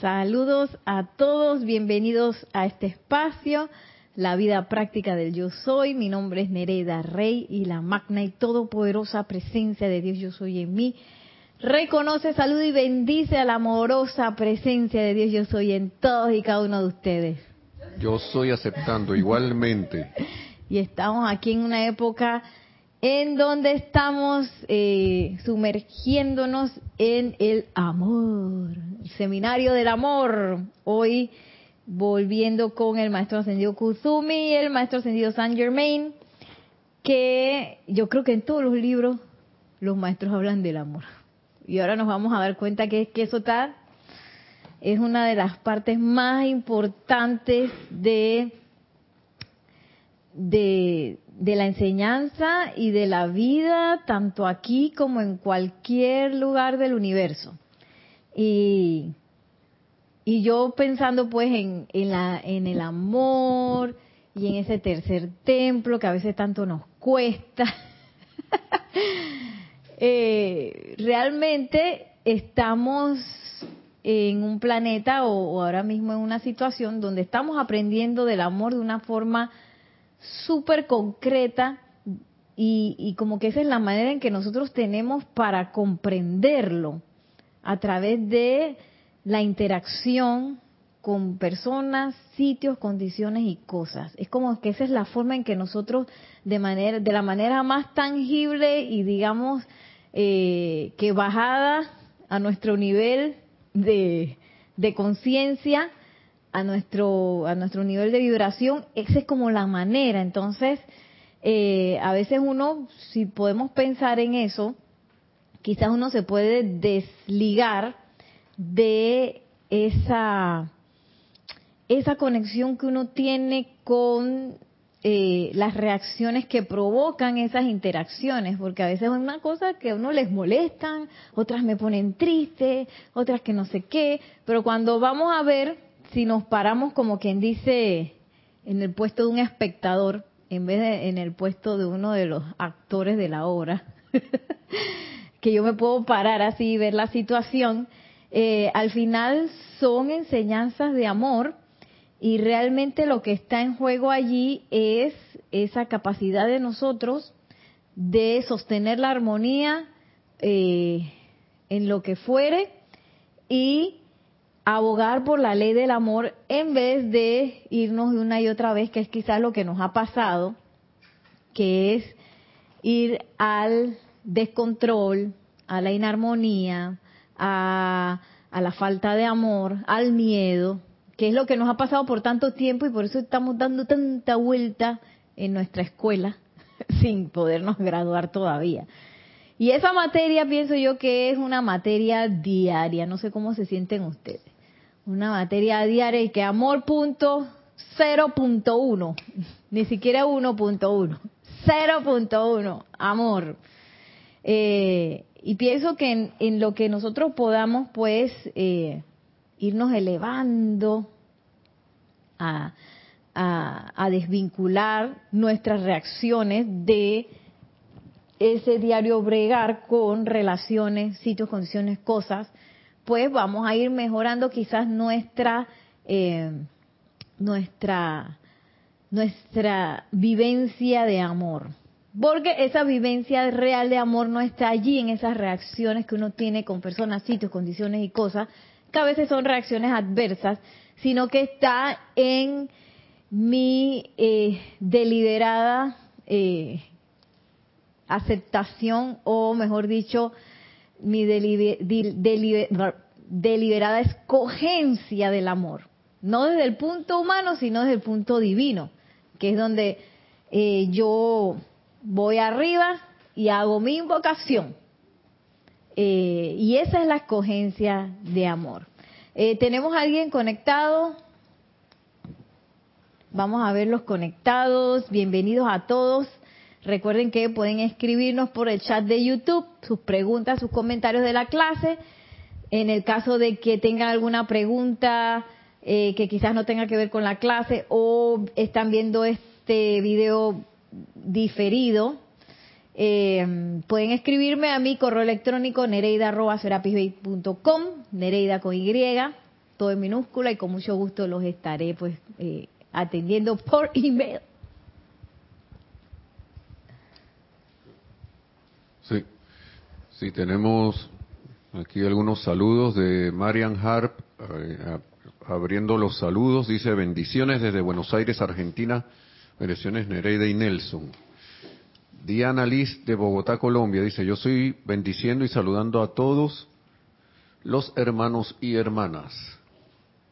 Saludos a todos, bienvenidos a este espacio, la vida práctica del yo soy. Mi nombre es Nereida Rey y la magna y todopoderosa presencia de Dios yo soy en mí. Reconoce, saluda y bendice a la amorosa presencia de Dios yo soy en todos y cada uno de ustedes. Yo soy aceptando igualmente. Y estamos aquí en una época en donde estamos eh, sumergiéndonos en el amor, el seminario del amor. Hoy volviendo con el maestro ascendido Kuzumi y el maestro ascendido Saint Germain, que yo creo que en todos los libros los maestros hablan del amor. Y ahora nos vamos a dar cuenta que, que eso está, es una de las partes más importantes de de, de, la enseñanza y de la vida, tanto aquí como en cualquier lugar del universo. Y, y yo pensando pues en, en, la, en el amor y en ese tercer templo que a veces tanto nos cuesta, eh, realmente estamos en un planeta o, o ahora mismo en una situación donde estamos aprendiendo del amor de una forma súper concreta y, como que esa es la manera en que nosotros tenemos para comprenderlo a través de la interacción con personas, sitios, condiciones y cosas. Es como que esa es la forma en que nosotros de manera, de la manera más tangible y digamos eh, que bajada a nuestro nivel de, de conciencia, a nuestro, a nuestro nivel de vibración, esa es como la manera. Entonces, eh, a veces uno, si podemos pensar en eso, quizás uno se puede desligar de esa, esa conexión que uno tiene con eh, las reacciones que provocan esas interacciones, porque a veces es una cosa que a uno les molestan, otras me ponen triste, otras que no sé qué, pero cuando vamos a ver si nos paramos como quien dice en el puesto de un espectador en vez de en el puesto de uno de los actores de la obra, que yo me puedo parar así y ver la situación, eh, al final son enseñanzas de amor y realmente lo que está en juego allí es esa capacidad de nosotros de sostener la armonía eh, en lo que fuere y abogar por la ley del amor en vez de irnos de una y otra vez, que es quizás lo que nos ha pasado, que es ir al descontrol, a la inarmonía, a, a la falta de amor, al miedo, que es lo que nos ha pasado por tanto tiempo y por eso estamos dando tanta vuelta en nuestra escuela sin podernos graduar todavía. Y esa materia pienso yo que es una materia diaria, no sé cómo se sienten ustedes una materia diaria y que amor punto 0.1, ni siquiera 1.1, 0.1, amor. Eh, y pienso que en, lo que nosotros podamos, pues, eh, irnos elevando a, a desvincular nuestras reacciones de ese diario bregar con relaciones, sitios, condiciones, cosas, pues vamos a ir mejorando quizás nuestra eh, nuestra nuestra vivencia de amor. Porque esa vivencia real de amor no está allí en esas reacciones que uno tiene con personas, sitios, condiciones y cosas, que a veces son reacciones adversas, sino que está en mi eh, deliberada eh, aceptación o, mejor dicho, mi deliberada escogencia del amor. No desde el punto humano, sino desde el punto divino, que es donde eh, yo voy arriba y hago mi invocación. Eh, y esa es la escogencia de amor. Eh, ¿Tenemos a alguien conectado? Vamos a ver los conectados. Bienvenidos a todos. Recuerden que pueden escribirnos por el chat de YouTube sus preguntas, sus comentarios de la clase. En el caso de que tengan alguna pregunta eh, que quizás no tenga que ver con la clase o están viendo este video diferido, eh, pueden escribirme a mi correo electrónico nereida.com, nereida con Y. todo en minúscula y con mucho gusto los estaré pues eh, atendiendo por email. Sí, sí, tenemos aquí algunos saludos de Marian Harp, eh, abriendo los saludos, dice bendiciones desde Buenos Aires, Argentina, bendiciones Nereida y Nelson. Diana Liz de Bogotá, Colombia, dice, yo soy bendiciendo y saludando a todos los hermanos y hermanas.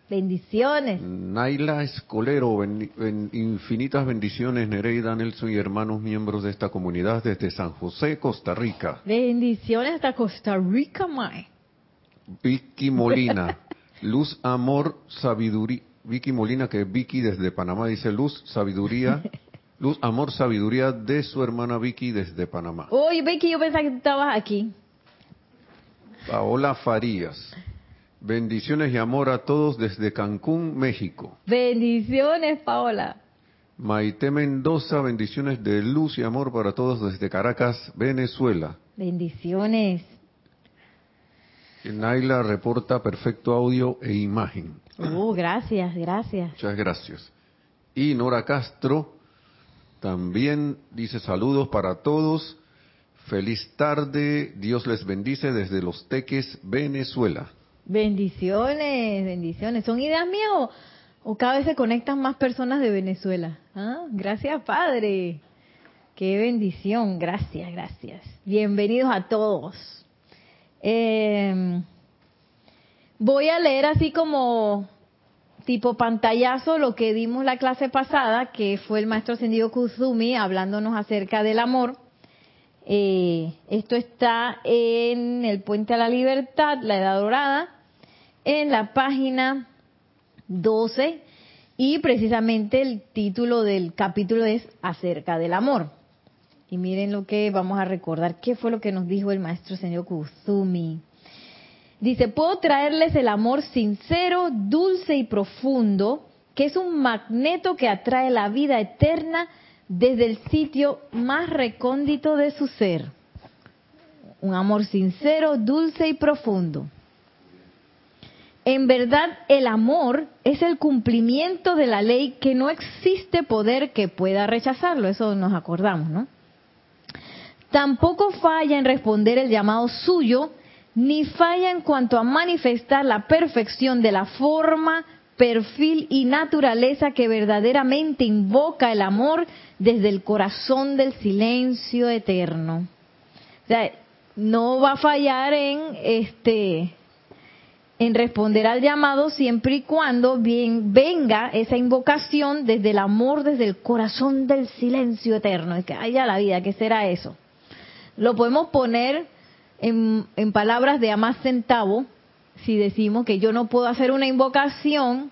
Bendiciones. Naila Escolero, infinitas bendiciones, Nereida, Nelson y hermanos miembros de esta comunidad desde San José, Costa Rica. Bendiciones hasta Costa Rica, Mae. Vicky Molina, luz, amor, sabiduría. Vicky Molina, que es Vicky desde Panamá, dice luz, sabiduría, luz, amor, sabiduría de su hermana Vicky desde Panamá. Oye, Vicky, yo pensaba que tú estabas aquí. Paola Farías. Bendiciones y amor a todos desde Cancún, México. Bendiciones, Paola. Maite Mendoza, bendiciones de luz y amor para todos desde Caracas, Venezuela. Bendiciones. Naila reporta perfecto audio e imagen. Oh, gracias, gracias. Muchas gracias. Y Nora Castro también dice saludos para todos. Feliz tarde, Dios les bendice desde Los Teques, Venezuela. Bendiciones, bendiciones. ¿Son ideas mías o, cada vez se conectan más personas de Venezuela? ¿Ah? Gracias, Padre. Qué bendición. Gracias, gracias. Bienvenidos a todos. Em, voy a leer así como tipo pantallazo lo que dimos la clase pasada, que fue el maestro ascendido Kuzumi hablándonos acerca del amor. Eh, esto está en el Puente a la Libertad, la Edad Dorada, en la página 12 y precisamente el título del capítulo es acerca del amor. Y miren lo que vamos a recordar, qué fue lo que nos dijo el maestro señor Kuzumi. Dice, puedo traerles el amor sincero, dulce y profundo, que es un magneto que atrae la vida eterna desde el sitio más recóndito de su ser. Un amor sincero, dulce y profundo. En verdad, el amor es el cumplimiento de la ley que no existe poder que pueda rechazarlo. Eso nos acordamos, ¿no? Tampoco falla en responder el llamado suyo, ni falla en cuanto a manifestar la perfección de la forma, perfil y naturaleza que verdaderamente invoca el amor desde el corazón del silencio eterno. O sea, no va a fallar en este en responder al llamado siempre y cuando bien venga esa invocación desde el amor, desde el corazón del silencio eterno. Es que haya la vida, ¿qué será eso? Lo podemos poner en, en palabras de a más centavo si decimos que yo no puedo hacer una invocación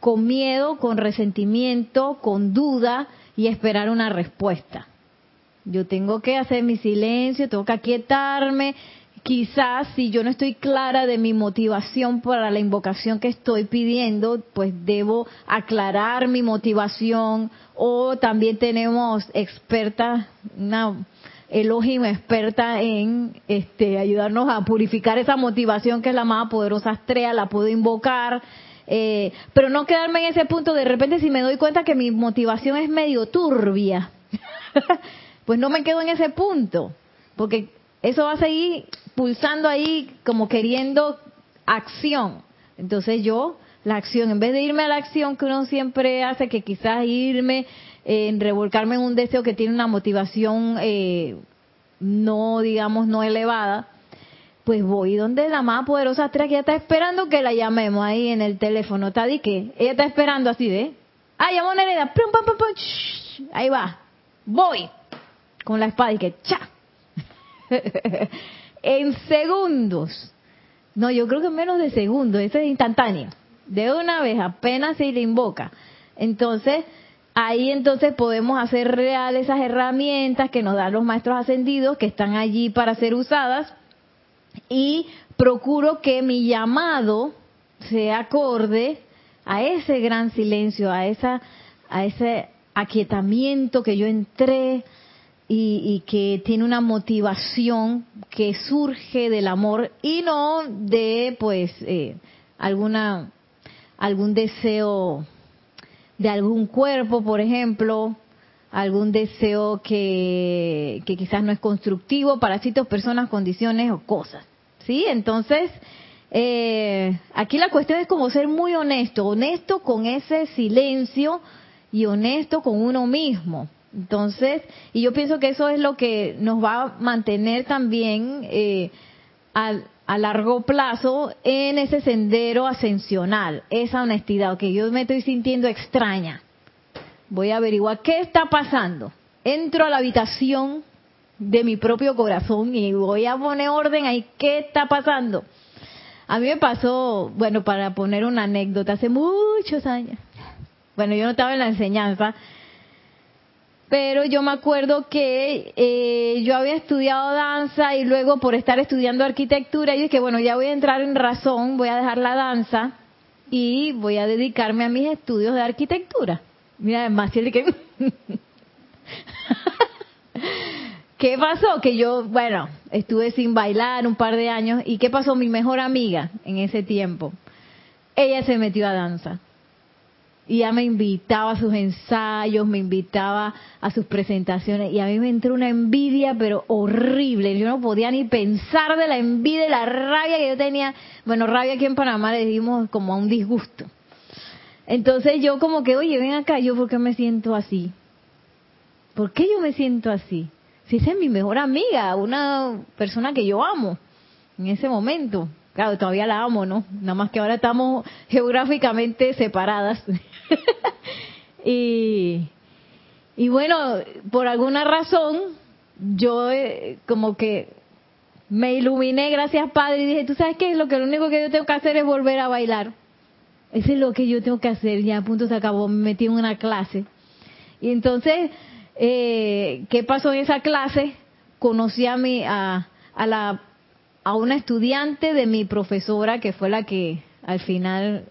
con miedo, con resentimiento, con duda y esperar una respuesta. Yo tengo que hacer mi silencio, tengo que aquietarme, quizás si yo no estoy clara de mi motivación para la invocación que estoy pidiendo, pues debo aclarar mi motivación o también tenemos experta, una Elohim experta en este, ayudarnos a purificar esa motivación que es la más poderosa estrella, la puedo invocar, eh, pero no quedarme en ese punto de repente si me doy cuenta que mi motivación es medio turbia, pues no me quedo en ese punto, porque eso va a seguir pulsando ahí como queriendo acción. Entonces yo, la acción, en vez de irme a la acción que uno siempre hace, que quizás irme, en revolcarme en un deseo que tiene una motivación eh, no, digamos, no elevada, pues voy donde la más poderosa estrella que ella está esperando que la llamemos ahí en el teléfono. ¿Está de qué? Ella está esperando así de, ah, llamó Nereda, ahí va, voy, con la espada y que, cha. en segundos. No, yo creo que menos de segundos, eso es instantáneo. De una vez, apenas se le invoca. Entonces, ahí entonces podemos hacer real esas herramientas que nos dan los maestros ascendidos, que están allí para ser usadas, y procuro que mi llamado sea acorde a ese gran silencio, a esa a ese aquietamiento que yo entré, y, que tiene una motivación que surge del amor y no de pues eh, alguna algún deseo de algún cuerpo, por ejemplo, algún deseo que, que quizás no es constructivo para ciertas personas, condiciones o cosas. ¿Sí? Entonces, eh, aquí la cuestión es como ser muy honesto, honesto con ese silencio y honesto con uno mismo. Entonces, y yo pienso que eso es lo que nos va a mantener también eh, a largo plazo en ese sendero ascensional, esa honestidad que yo me estoy sintiendo extraña. Voy a averiguar qué está pasando. Entro a la habitación de mi propio corazón y voy a poner orden ahí, ¿qué está pasando? A mí me pasó, bueno, para poner una anécdota, hace muchos años. Bueno, yo no estaba en la enseñanza, pero yo me acuerdo que eh, yo había estudiado danza y luego por estar estudiando arquitectura, yo dije, bueno, ya voy a entrar en razón, voy a dejar la danza y voy a dedicarme a mis estudios de arquitectura. Mira, más que... ¿Qué pasó? Que yo, bueno, estuve sin bailar un par de años. ¿Y qué pasó? Mi mejor amiga en ese tiempo, ella se metió a danza. Y ya me invitaba a sus ensayos, me invitaba a sus presentaciones. Y a mí me entró una envidia, pero horrible. Yo no podía ni pensar de la envidia y la rabia que yo tenía. Bueno, rabia aquí en Panamá le dimos como a un disgusto. Entonces yo como que, oye, ven acá, yo por qué me siento así. ¿Por qué yo me siento así? si esa es mi mejor amiga, una persona que yo amo en ese momento. Claro, todavía la amo, ¿no? Nada más que ahora estamos geográficamente separadas. y, y bueno, por alguna razón, yo eh, como que me iluminé, gracias Padre, y dije, ¿tú sabes qué? Lo que lo único que yo tengo que hacer es volver a bailar. Eso es lo que yo tengo que hacer, ya a punto se acabó, me metí en una clase. Y entonces eh, qué pasó en esa clase, conocí a, mi, a, a, la, a una estudiante de mi profesora, que fue la que al final,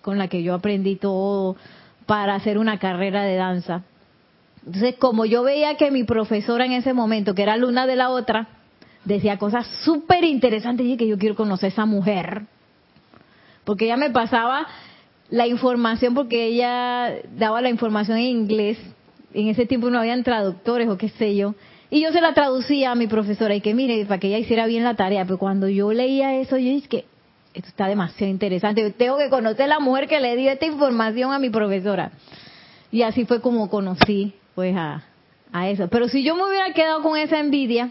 con la que yo aprendí todo para hacer una carrera de danza. Entonces, como yo veía que mi profesora en ese momento, que era alumna de la otra, decía cosas súper interesantes, y que yo quiero conocer a esa mujer. Porque ella me pasaba la información, porque ella daba la información en inglés, en ese tiempo no habían traductores o qué sé yo. Y yo se la traducía a mi profesora y que mire, para que ella hiciera bien la tarea. Pero cuando yo leía eso, yo dije que esto está demasiado interesante. Yo tengo que conocer a la mujer que le dio esta información a mi profesora. Y así fue como conocí pues a, a eso. Pero si yo me hubiera quedado con esa envidia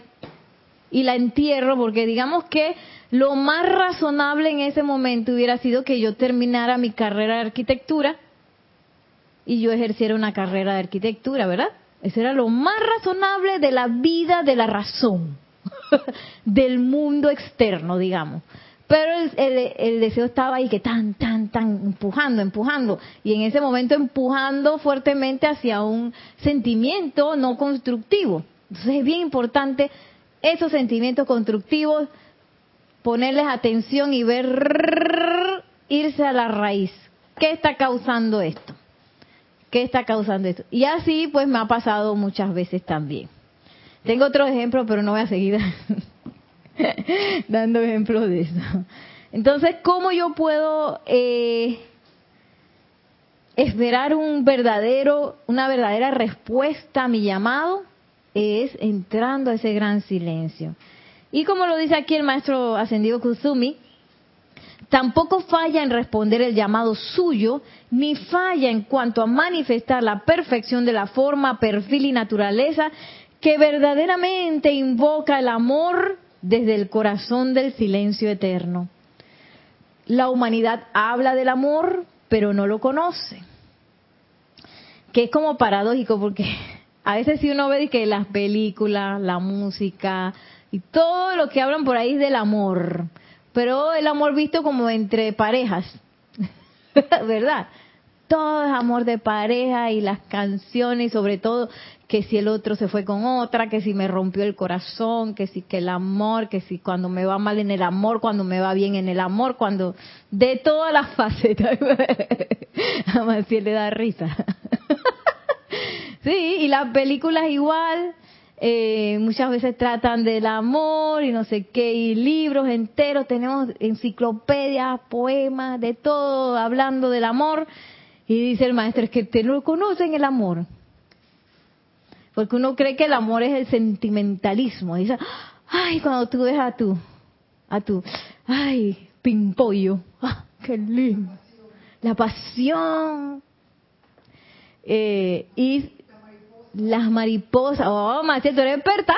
y la entierro, porque digamos que lo más razonable en ese momento hubiera sido que yo terminara mi carrera de arquitectura y yo ejerciera una carrera de arquitectura, ¿verdad? Eso era lo más razonable de la vida de la razón, del mundo externo, digamos. Pero el, deseo estaba ahí que tan, tan, tan, empujando, empujando. Y en ese momento empujando fuertemente hacia un sentimiento no constructivo. Entonces es bien importante esos sentimientos constructivos, ponerles atención y ver, irse a la raíz. ¿Qué está causando esto? ¿Qué está causando esto? Y así pues me ha pasado muchas veces también. Tengo otro ejemplo, pero no voy a seguir dando ejemplos de eso. Entonces, ¿cómo yo puedo eh, esperar un verdadero, una verdadera respuesta a mi llamado? Es entrando a ese gran silencio. Y como lo dice aquí el maestro ascendido Kusumi, tampoco falla en responder el llamado suyo, ni falla en cuanto a manifestar la perfección de la forma, perfil y naturaleza que verdaderamente invoca el amor desde el corazón del silencio eterno. La humanidad habla del amor, pero no lo conoce. Que es como paradójico porque a veces si uno ve que las películas, la música y todo lo que hablan por ahí es del amor, pero el amor visto como entre parejas, ¿verdad? Todo es amor de pareja y las canciones, sobre todo que si el otro se fue con otra, que si me rompió el corazón, que si que el amor, que si cuando me va mal en el amor, cuando me va bien en el amor, cuando de todas las facetas. A si le da risa. sí, y las películas igual, eh, muchas veces tratan del amor y no sé qué, y libros enteros, tenemos enciclopedias, poemas, de todo hablando del amor. Y dice el maestro, es que te no conocen el amor. Porque uno cree que el amor es el sentimentalismo. Dice, ay, cuando tú ves a tu, a tu, ay, pimpollo, ah, qué lindo. La pasión. Eh, y las mariposas, oh, Maciel, tú eres experta.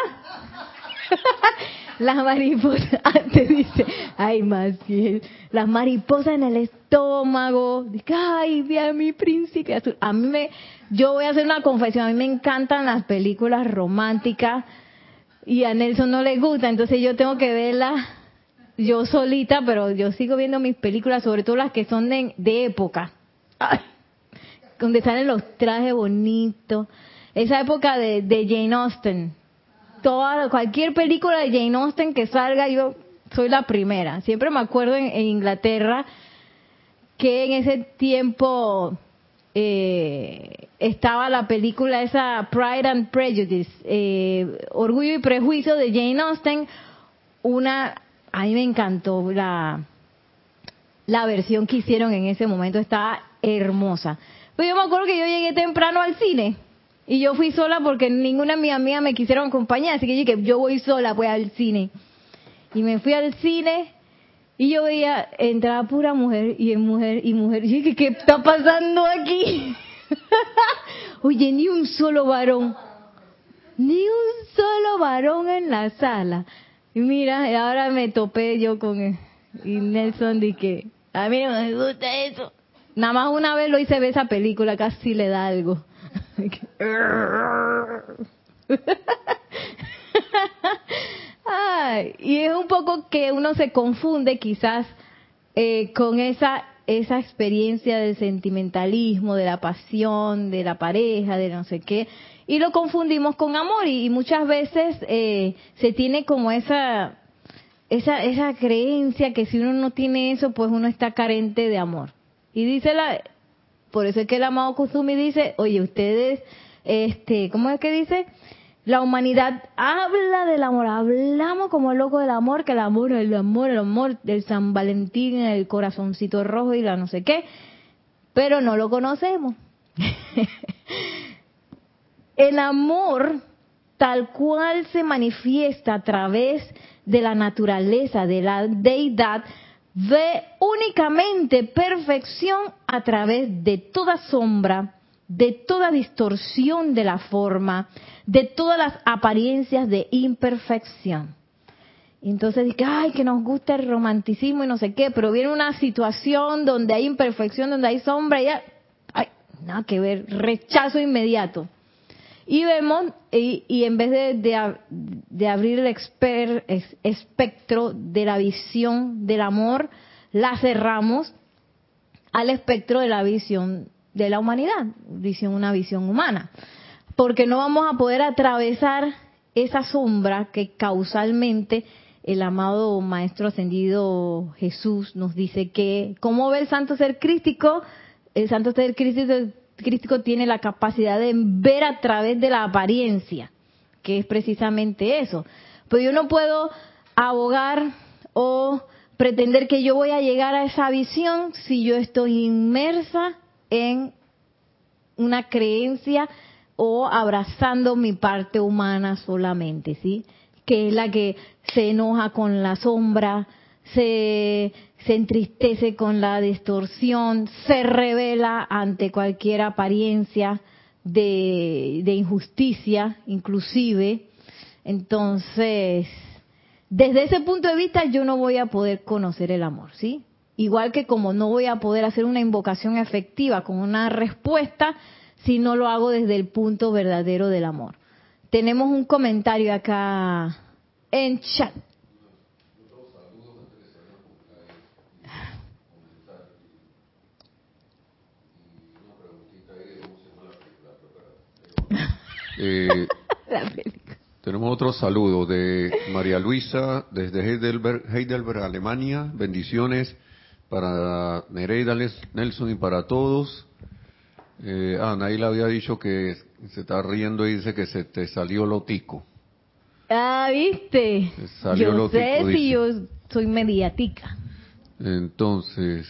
las mariposas, antes dice, ay, Maciel, las mariposas en el estómago, ay, vi a mi príncipe azul. A mí me, yo voy a hacer una confesión, a mí me encantan las películas románticas y a Nelson no le gusta, entonces yo tengo que verlas yo solita, pero yo sigo viendo mis películas, sobre todo las que son de, época, donde salen los trajes bonitos, esa época de, Jane Austen. Toda, cualquier película de Jane Austen que salga, yo soy la primera. Siempre me acuerdo en, Inglaterra que en ese tiempo eh, estaba la película esa Pride and Prejudice, eh, Orgullo y Prejuicio de Jane Austen, una, a mí me encantó la, la versión que hicieron en ese momento, estaba hermosa. Pero yo me acuerdo que yo llegué temprano al cine y yo fui sola porque ninguna de mis amigas me quisieron acompañar, así que yo dije, yo voy sola, voy al cine. Y me fui al cine y yo veía, entraba pura mujer y mujer y mujer. Y dije, ¿qué está pasando aquí? Oye, ni un solo varón. Ni un solo varón en la sala. Y mira, ahora me topé yo con él. Y Nelson dije, a mí no me gusta eso. Nada más una vez lo hice ver esa película, casi le da algo. Y es un poco que uno se confunde quizás eh, con esa esa experiencia del sentimentalismo, de la pasión, de la pareja, de no sé qué, y lo confundimos con amor y, muchas veces eh, se tiene como esa esa esa creencia que si uno no tiene eso, pues uno está carente de amor. Y dice la por eso es que el amado Kusumi dice, oye, ustedes, este, ¿cómo es que dice? La humanidad habla del amor, hablamos como loco del amor, que el amor, el amor, el amor del San Valentín, el corazoncito rojo y la no sé qué, pero no lo conocemos. el amor tal cual se manifiesta a través de la naturaleza, de la deidad, ve únicamente perfección a través de toda sombra, de toda distorsión de la forma, de todas las apariencias de imperfección. Entonces dice, ay, que nos gusta el romanticismo y no sé qué, pero viene una situación donde hay imperfección, donde hay sombra y ya, ay, nada que ver, rechazo inmediato. Y vemos, y, en vez de, de, abrir el espectro de la visión del amor, la cerramos al espectro de la visión de la humanidad, visión, una visión humana. Porque no vamos a poder atravesar esa sombra que causalmente el amado Maestro Ascendido Jesús nos dice que, ¿cómo ve el santo ser crístico? El santo ser crístico crítico tiene la capacidad de ver a través de la apariencia, que es precisamente eso. Pero yo no puedo abogar o pretender que yo voy a llegar a esa visión si yo estoy inmersa en una creencia o abrazando mi parte humana solamente, ¿sí? Que es la que se enoja con la sombra, se se entristece con la distorsión, se revela ante cualquier apariencia de, injusticia, inclusive. Entonces, desde ese punto de vista yo no voy a poder conocer el amor, ¿sí? Igual que como no voy a poder hacer una invocación efectiva con una respuesta si no lo hago desde el punto verdadero del amor. Tenemos un comentario acá en chat. Eh, tenemos otro saludo de María Luisa desde Heidelberg, Heidelberg, Alemania. Bendiciones para Nereida, Nelson y para todos. Eh, ah, le había dicho que se está riendo y dice que se te salió lotico. Ah, ¿viste? Salió yo sé si yo soy mediática. Entonces,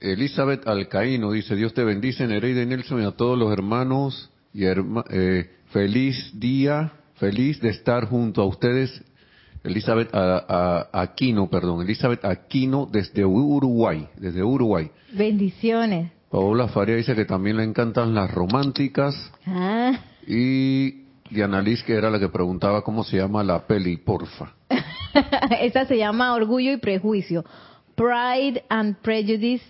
Elizabeth Alcaíno dice, Dios te bendice, Nereida y Nelson y a todos los hermanos y herma- eh, feliz día, feliz de estar junto a ustedes. Elizabeth a- a- Aquino, perdón, Elizabeth Aquino desde Uruguay, desde Uruguay. Bendiciones. Paola Faria dice que también le encantan las románticas Ah, y Diana Liz, que era la que preguntaba cómo se llama la peli, porfa. esa se llama Orgullo y Prejuicio. Pride and Prejudice.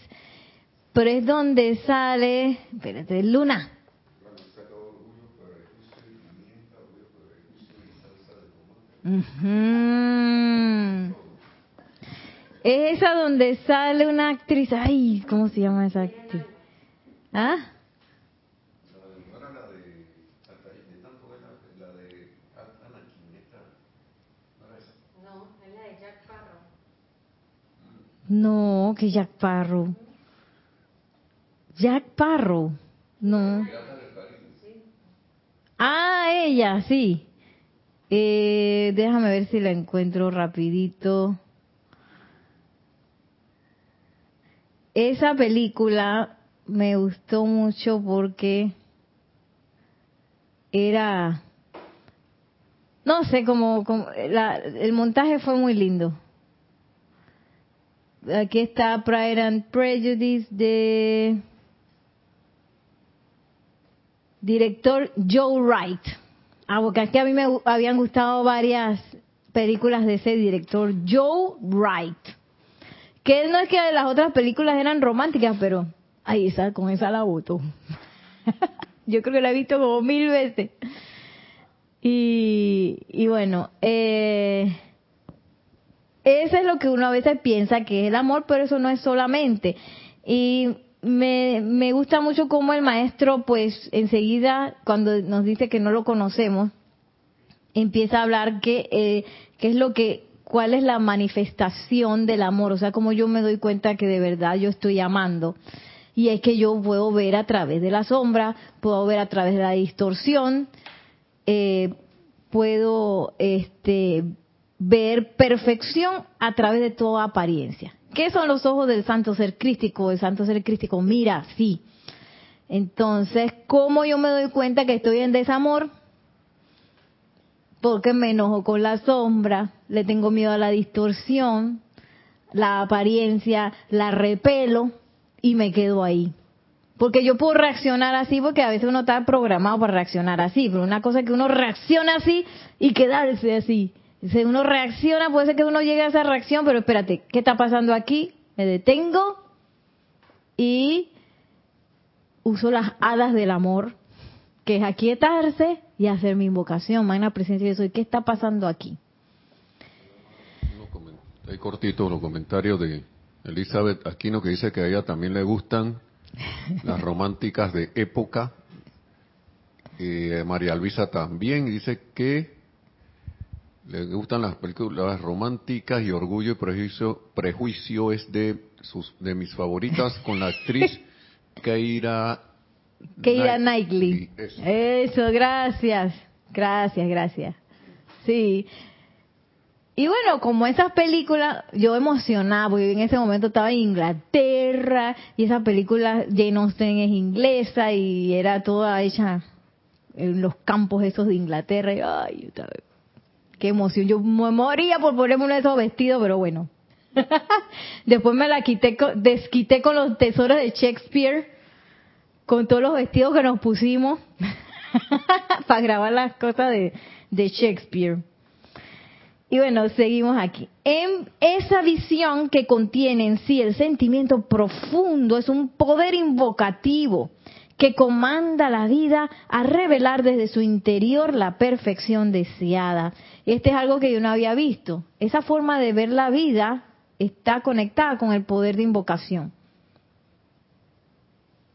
Pero es donde sale, espérate, Luna. Ujú. Es esa donde sale una actriz. Ay, ¿cómo se llama esa actriz? ¿Ah? No, que Jack Parrow. Jack Parrow. No. Ah, ella, sí. Eh, déjame ver si la encuentro rapidito. Esa película me gustó mucho porque era, no sé, como, la- el montaje fue muy lindo. Aquí está Pride and Prejudice de director Joe Wright. Ah, porque aquí a mí me habían gustado varias películas de ese director, Joe Wright. Que no es que las otras películas eran románticas, pero ay, esa, con esa la voto. Yo creo que la he visto como mil veces. Y, y bueno, eh, eso es lo que uno a veces piensa que es el amor, pero eso no es solamente. Y me, me gusta mucho cómo el maestro, pues enseguida, cuando nos dice que no lo conocemos, empieza a hablar que, eh, qué es lo que, cuál es la manifestación del amor, o sea, como yo me doy cuenta que de verdad yo estoy amando. Y es que yo puedo ver a través de la sombra, puedo ver a través de la distorsión, eh, puedo este, ver perfección a través de toda apariencia. ¿Qué son los ojos del santo ser crístico? El santo ser crístico mira así. Entonces, ¿cómo yo me doy cuenta que estoy en desamor? Porque me enojo con la sombra, le tengo miedo a la distorsión, la apariencia, la repelo y me quedo ahí. Porque yo puedo reaccionar así, porque a veces uno está programado para reaccionar así, pero una cosa es que uno reacciona así y quedarse así. Si uno reacciona, puede ser que uno llegue a esa reacción, pero espérate, ¿qué está pasando aquí? Me detengo y uso las hadas del amor, que es aquietarse y hacer mi invocación, magna presencia de soy. ¿Qué está pasando aquí? Hay cortito los comentarios de Elizabeth Aquino que dice que a ella también le gustan las románticas de época. Eh, María Luisa también dice que le gustan las películas románticas y Orgullo y Prejuicio, Prejuicio es de sus de mis favoritas con la actriz Keira Keira Knight- Knightley. Eso. Eso, gracias. Gracias, gracias. Sí. Y bueno, como esas películas, yo emocionada, porque en ese momento estaba en Inglaterra, y esa película, Jane Austen es inglesa, y era toda hecha en los campos esos de Inglaterra, y ay, qué emoción. Yo me moría por ponerme uno de esos vestidos, pero bueno. Después me la quité, desquité con los tesoros de Shakespeare, con todos los vestidos que nos pusimos para grabar las cosas de, de Shakespeare. Y bueno, seguimos aquí. En esa visión que contiene en sí el sentimiento profundo es un poder invocativo que comanda la vida a revelar desde su interior la perfección deseada. Este es algo que yo no había visto. Esa forma de ver la vida está conectada con el poder de invocación.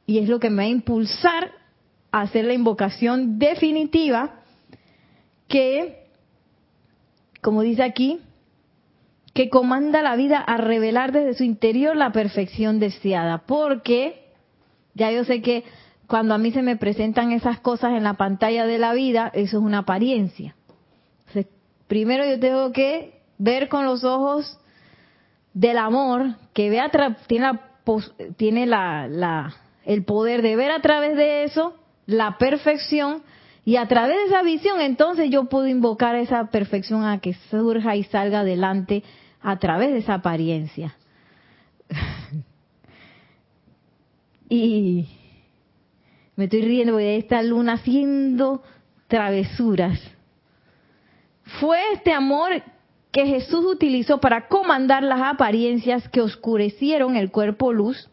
Y es lo que me va a impulsar a hacer la invocación definitiva que, como dice aquí, que comanda la vida a revelar desde su interior la perfección deseada. Porque ya yo sé que cuando a mí se me presentan esas cosas en la pantalla de la vida, eso es una apariencia. Primero yo tengo que ver con los ojos del amor, que vea tiene, la, tiene la, el poder de ver a través de eso la perfección y a través de esa visión entonces yo puedo invocar esa perfección a que surja y salga adelante a través de esa apariencia. y me estoy riendo de esta luna haciendo travesuras. Fue este amor que Jesús utilizó para comandar las apariencias que oscurecieron el cuerpo luz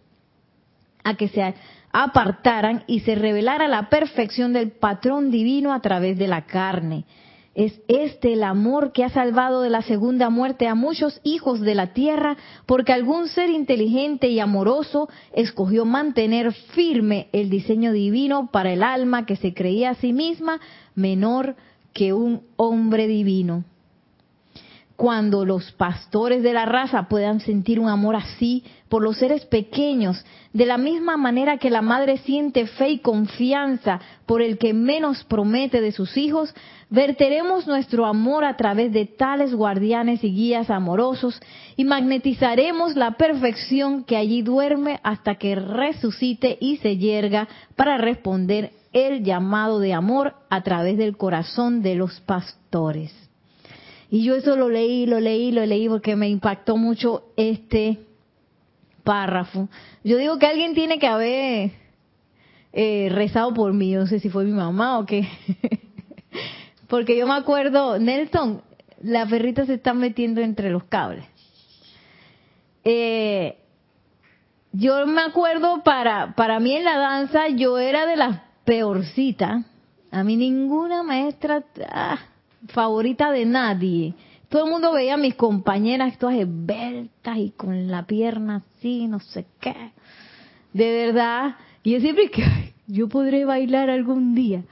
a que se apartaran y se revelara la perfección del patrón divino a través de la carne. Es este el amor que ha salvado de la segunda muerte a muchos hijos de la tierra, porque algún ser inteligente y amoroso escogió mantener firme el diseño divino para el alma que se creía a sí misma menor que un hombre divino cuando los pastores de la raza puedan sentir un amor así por los seres pequeños, de la misma manera que la madre siente fe y confianza por el que menos promete de sus hijos, verteremos nuestro amor a través de tales guardianes y guías amorosos y magnetizaremos la perfección que allí duerme hasta que resucite y se yerga para responder el llamado de amor a través del corazón de los pastores. Y yo eso lo leí, lo leí, lo leí porque me impactó mucho este párrafo. Yo digo que alguien tiene que haber eh, rezado por mí, no sé si fue mi mamá o qué. porque yo me acuerdo, Nelson, la perrita se está metiendo entre los cables. Eh, yo me acuerdo para para mí en la danza yo era de las peorcitas. A mí ninguna maestra ah, favorita de nadie. Todo el mundo veía a mis compañeras todas esbeltas y con la pierna así, no sé qué. De verdad. Y yo siempre que yo podré bailar algún día.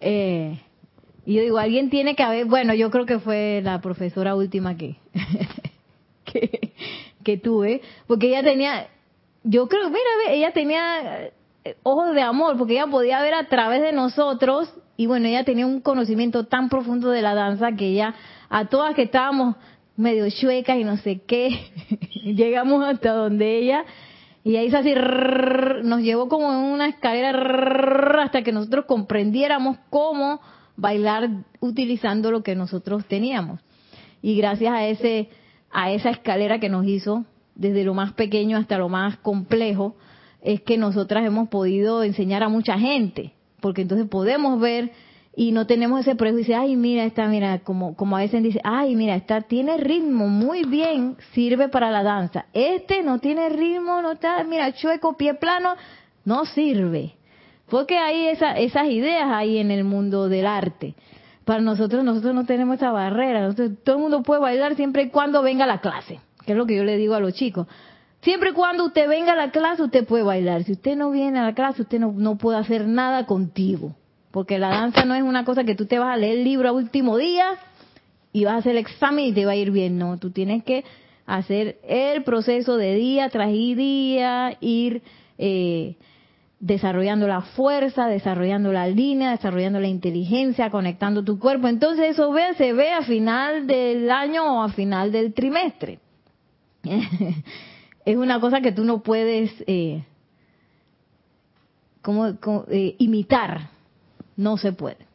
Eh, y yo digo, alguien tiene que haber, bueno, yo creo que fue la profesora última que, que, que tuve, porque ella tenía, yo creo, mira, ella tenía ojos de amor, porque ella podía ver a través de nosotros y bueno, ella tenía un conocimiento tan profundo de la danza que ella, a todas que estábamos medio chuecas y no sé qué, llegamos hasta donde ella, y ahí así, nos llevó como en una escalera hasta que nosotros comprendiéramos cómo bailar utilizando lo que nosotros teníamos. Y gracias a ese, a esa escalera que nos hizo, desde lo más pequeño hasta lo más complejo, es que nosotras hemos podido enseñar a mucha gente porque entonces podemos ver y no tenemos ese prejuicio, ay, mira, esta, mira, como, como a veces dice, ay, mira, esta tiene ritmo, muy bien, sirve para la danza. Este no tiene ritmo, no está, mira, chueco, pie plano, no sirve. Porque hay esa, esas ideas ahí en el mundo del arte. Para nosotros, nosotros no tenemos esa barrera. todo el mundo puede bailar siempre y cuando venga la clase, que es lo que yo le digo a los chicos. Siempre y cuando usted venga a la clase, usted puede bailar. Si usted no viene a la clase, usted no, no puede hacer nada contigo. Porque la danza no es una cosa que tú te vas a leer el libro a último día y vas a hacer el examen y te va a ir bien. No, tú tienes que hacer el proceso de día tras día, ir eh, desarrollando la fuerza, desarrollando la línea, desarrollando la inteligencia, conectando tu cuerpo. Entonces eso ve, se ve a final del año o a final del trimestre. es una cosa que tú no puedes eh, como, eh, imitar, no se puede.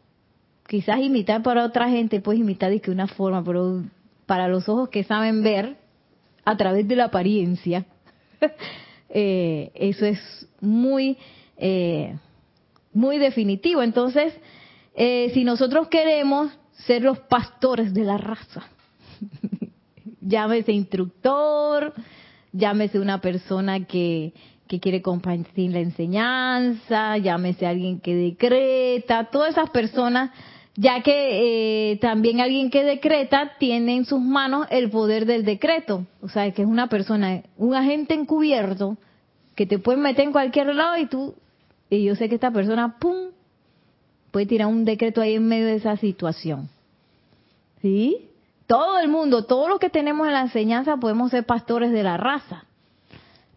Quizás imitar para otra gente puedes imitar de una forma, pero para los ojos que saben ver a través de la apariencia, eh, eso es muy eh, muy definitivo. Entonces, si nosotros queremos ser los pastores de la raza, llámese instructor, llámese una persona que, que quiere compartir la enseñanza, llámese alguien que decreta, todas esas personas, ya que eh, también alguien que decreta tiene en sus manos el poder del decreto, o sea, que es una persona, un agente encubierto que te puede meter en cualquier lado y tú, y yo sé que esta persona, ¡pum!, puede tirar un decreto ahí en medio de esa situación. ¿Sí? Todo el mundo, todos los que tenemos en la enseñanza podemos ser pastores de la raza.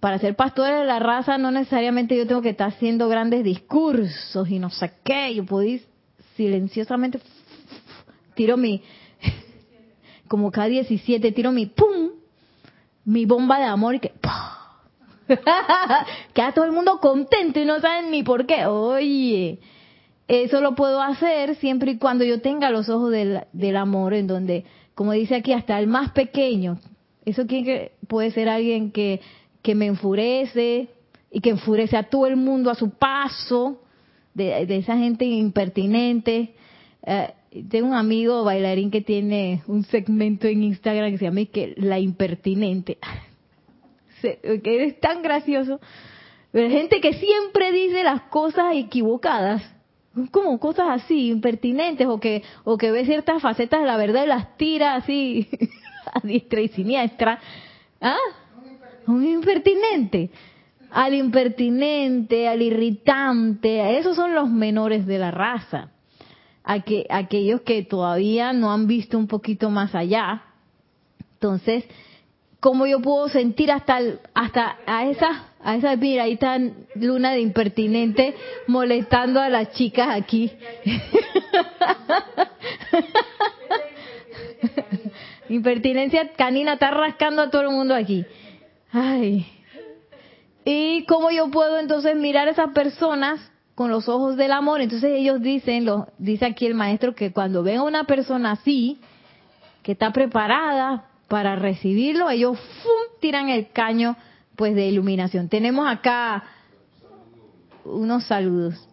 Para ser pastores de la raza no necesariamente yo tengo que estar haciendo grandes discursos y no sé qué. Yo puedo ir silenciosamente, tiro mi, como cada 17 tiro mi pum, mi bomba de amor y que queda todo el mundo contento y no saben ni por qué. Oye, eso lo puedo hacer siempre y cuando yo tenga los ojos del amor, en donde, como dice aquí, hasta el más pequeño. Eso puede ser alguien que, que me enfurece y que enfurece a todo el mundo a su paso, de, esa gente impertinente. Eh, tengo un amigo bailarín que tiene un segmento en Instagram que se llama que La Impertinente. que es tan gracioso. Pero gente que siempre dice las cosas equivocadas como cosas así impertinentes o que o que ve ciertas facetas de la verdad y las tira así a diestra y siniestra. ¿ah? un impertinente. Al impertinente al irritante esos son los menores de la raza. Aquellos que todavía no han visto un poquito más allá. Entonces cómo yo puedo sentir hasta hasta a esa a esa mira ahí está Luna de impertinente molestando a las chicas aquí. Impertinencia canina está rascando a todo el mundo aquí. Ay. Y cómo yo puedo entonces mirar a esas personas con los ojos del amor. Entonces ellos dicen lo dice aquí el maestro que cuando ven a una persona así que está preparada para recibirlo, ellos tiran el caño pues de iluminación. Tenemos acá unos saludos.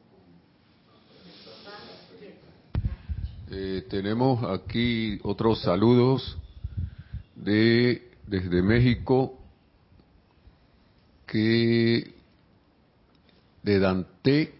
Eh, tenemos aquí otros saludos de desde México que de Dante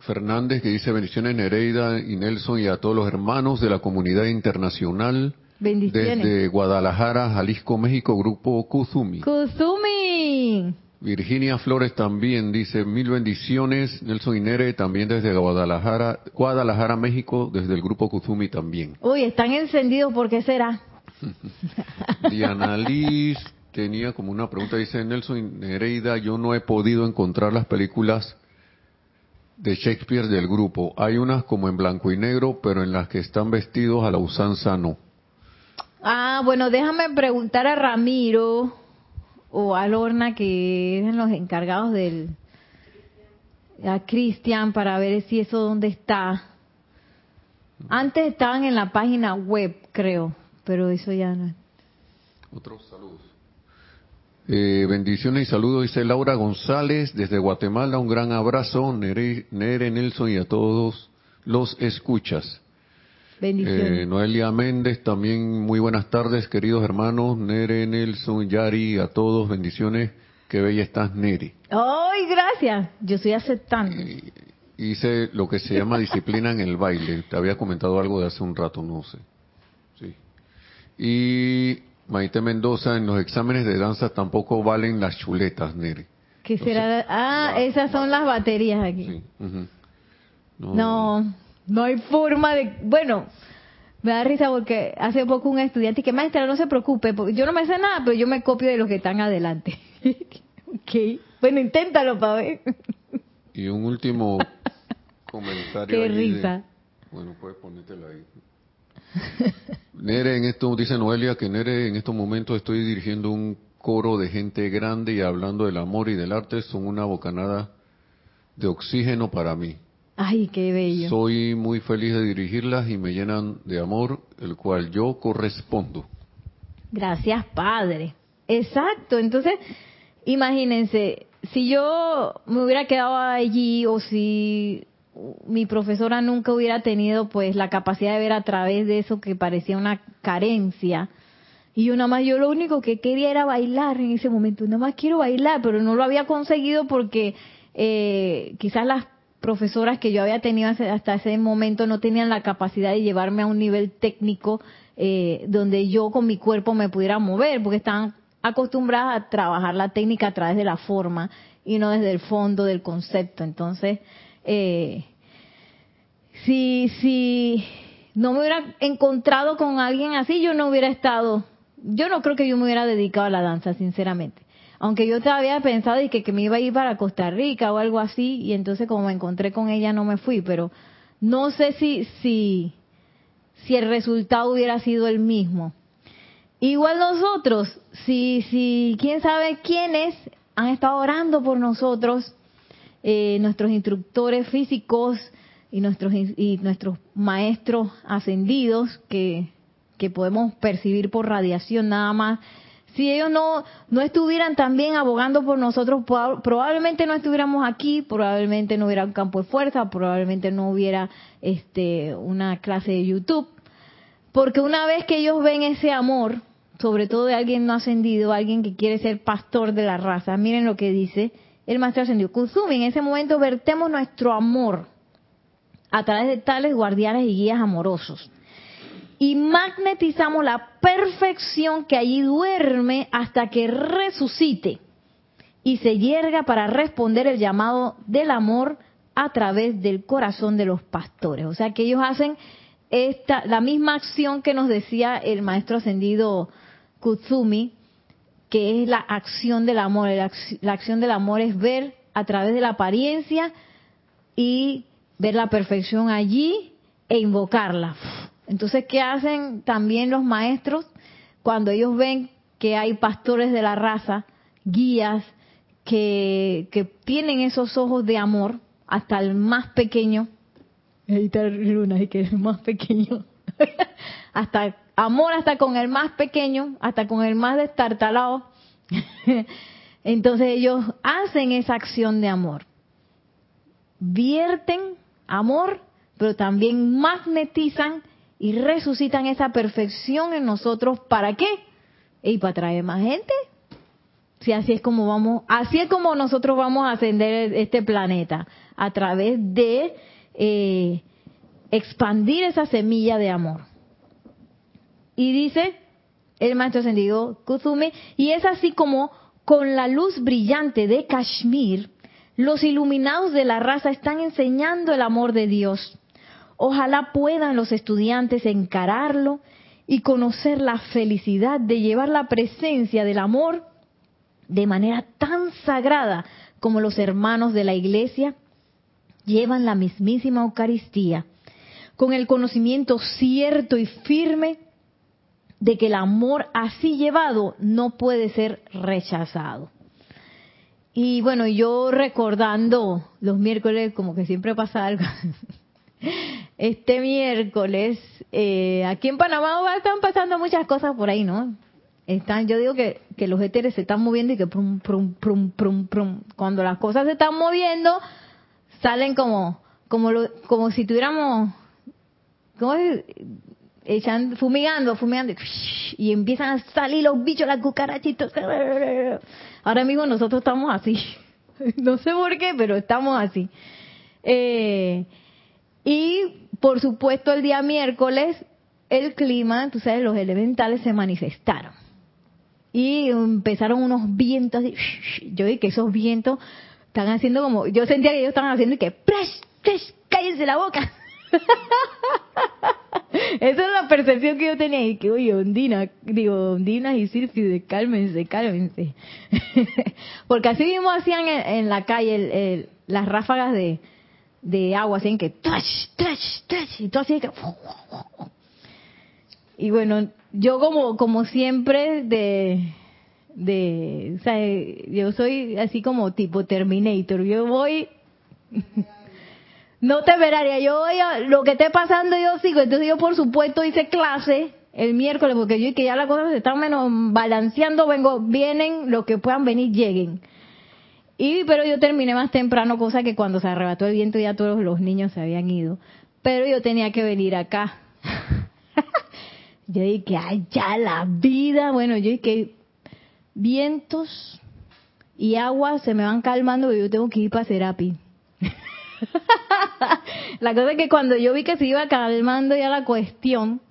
Fernández que dice bendiciones Nereida y Nelson y a todos los hermanos de la comunidad internacional desde Guadalajara, Jalisco, México, grupo Kuzumi. Kuzumi. Virginia Flores también dice mil bendiciones. Nelson Inere también desde Guadalajara, Guadalajara, México, desde el grupo Kuzumi también. Uy, están encendidos, ¿por qué será? Diana Liz tenía como una pregunta, dice Nelson Nereida, yo no he podido encontrar las películas de Shakespeare del grupo. Hay unas como en blanco y negro, pero en las que están vestidos a la usanza no. Ah, bueno, déjame preguntar a Ramiro o a Lorna, que eran los encargados del. a Cristian, para ver si eso dónde está. Antes estaban en la página web, creo, pero eso ya no. Otros saludos. Eh, bendiciones y saludos, dice Laura González desde Guatemala. Un gran abrazo, Nere, Nere Nelson y a todos los escuchas. Bendiciones. Eh, Noelia Méndez, también muy buenas tardes, queridos hermanos. Nere, Nelson, Yari, a todos, bendiciones. Qué bella estás, Nere. ¡Ay, gracias! Yo estoy aceptando. hice lo que se llama disciplina en el baile. Te había comentado algo de hace un rato, no sé. Sí. Y Maite Mendoza, en los exámenes de danza tampoco valen las chuletas, Nere. ¿Qué será? ah, esas son las baterías aquí. Sí. no no hay forma de, bueno, me da risa porque hace poco un estudiante que maestra no se preocupe, porque yo no me sé nada, pero yo me copio de los que están adelante. ok, bueno, inténtalo para ver. y un último comentario. Qué risa. bueno, puedes ponértelo ahí. Nere, en esto, dice Noelia que Nere, en estos momentos estoy dirigiendo un coro de gente grande y hablando del amor y del arte, son una bocanada de oxígeno para mí. Ay, qué bello. Soy muy feliz de dirigirlas y me llenan de amor, el cual yo correspondo. Gracias, Padre. Exacto. Entonces, imagínense, si yo me hubiera quedado allí o si mi profesora nunca hubiera tenido pues la capacidad de ver a través de eso que parecía una carencia, y yo nada más, yo lo único que quería era bailar en ese momento, nada más quiero bailar, pero no lo había conseguido porque eh, quizás las profesoras que yo había tenido hasta ese momento no tenían la capacidad de llevarme a un nivel técnico eh, donde yo con mi cuerpo me pudiera mover, porque estaban acostumbradas a trabajar la técnica a través de la forma y no desde el fondo del concepto. Entonces, eh, si, si no me hubiera encontrado con alguien así, yo no hubiera estado, yo no creo que yo me hubiera dedicado a la danza, sinceramente aunque yo todavía había pensado y que, me iba a ir para Costa Rica o algo así, y entonces como me encontré con ella no me fui, pero no sé si, si, si el resultado hubiera sido el mismo. igual nosotros, si, si, quién sabe quiénes han estado orando por nosotros, eh, nuestros instructores físicos y nuestros, y nuestros maestros ascendidos que, que podemos percibir por radiación nada más, si ellos no, no estuvieran también abogando por nosotros, probablemente no estuviéramos aquí, probablemente no hubiera un campo de fuerza, probablemente no hubiera este, una clase de YouTube. Porque una vez que ellos ven ese amor, sobre todo de alguien no ascendido, alguien que quiere ser pastor de la raza, miren lo que dice el maestro ascendido. Kusumi, en ese momento vertemos nuestro amor a través de tales guardianes y guías amorosos y magnetizamos la perfección que allí duerme hasta que resucite y se yerga para responder el llamado del amor a través del corazón de los pastores. O sea que ellos hacen esta, la misma acción que nos decía el maestro ascendido Kutsumi, que es la acción del amor. La acción del amor es ver a través de la apariencia y ver la perfección allí e invocarla entonces, ¿qué hacen también los maestros cuando ellos ven que hay pastores de la raza, guías, que, tienen esos ojos de amor, hasta el más pequeño? Está Luna, que es el más pequeño. hasta amor hasta con el más pequeño, hasta con el más destartalado. Entonces ellos hacen esa acción de amor. Vierten amor, pero también magnetizan y resucitan esa perfección en nosotros, ¿para qué? Y para traer más gente. Si así es como vamos, así es como nosotros vamos a ascender este planeta, a través de eh, expandir esa semilla de amor. Y dice el maestro ascendido Kuzumi, y es así como con la luz brillante de Kashmir, los iluminados de la raza están enseñando el amor de Dios Ojalá puedan los estudiantes encararlo y conocer la felicidad de llevar la presencia del amor de manera tan sagrada como los hermanos de la iglesia llevan la mismísima Eucaristía, con el conocimiento cierto y firme de que el amor así llevado no puede ser rechazado. Y bueno, yo recordando los miércoles, como que siempre pasa algo, este miércoles, eh, aquí en Panamá están pasando muchas cosas por ahí, ¿no? Están, yo digo que, que los éteres se están moviendo y que prum, prum, prum, prum, prum. Cuando las cosas se están moviendo, salen como, como, como si tuviéramos, ¿cómo es? Echan, fumigando, fumigando, y empiezan a salir los bichos, las cucarachitos. Ahora mismo nosotros estamos así. No sé por qué, pero estamos así. Eh, y por supuesto el día miércoles el clima, tú sabes, los elementales se manifestaron. Y empezaron unos vientos, yo vi que esos vientos están haciendo como, yo sentía que ellos estaban haciendo y que, ¡presh, presh, cállense la boca! Esa es la percepción que yo tenía y que, oye, Ondina, digo, Ondina y Sirfi, cálmense, cálmense. Porque así mismo hacían en, la calle las ráfagas de, de agua, así que trash, trash, trash, y todo así que y bueno, yo como como siempre de de o sea, yo soy así como tipo Terminator, yo voy no temeraria, yo voy a lo que esté pasando yo sigo, entonces yo por supuesto hice clase el miércoles porque yo y que ya las cosas se están menos balanceando, vengo, vienen, los que puedan venir lleguen. Y, pero yo terminé más temprano, cosa que cuando se arrebató el viento ya todos los niños se habían ido. Pero yo tenía que venir acá. yo dije, ay, ya la vida. Bueno, yo dije, vientos y agua se me van calmando y yo tengo que ir para Serapi. la cosa es que cuando yo vi que se iba calmando ya la cuestión,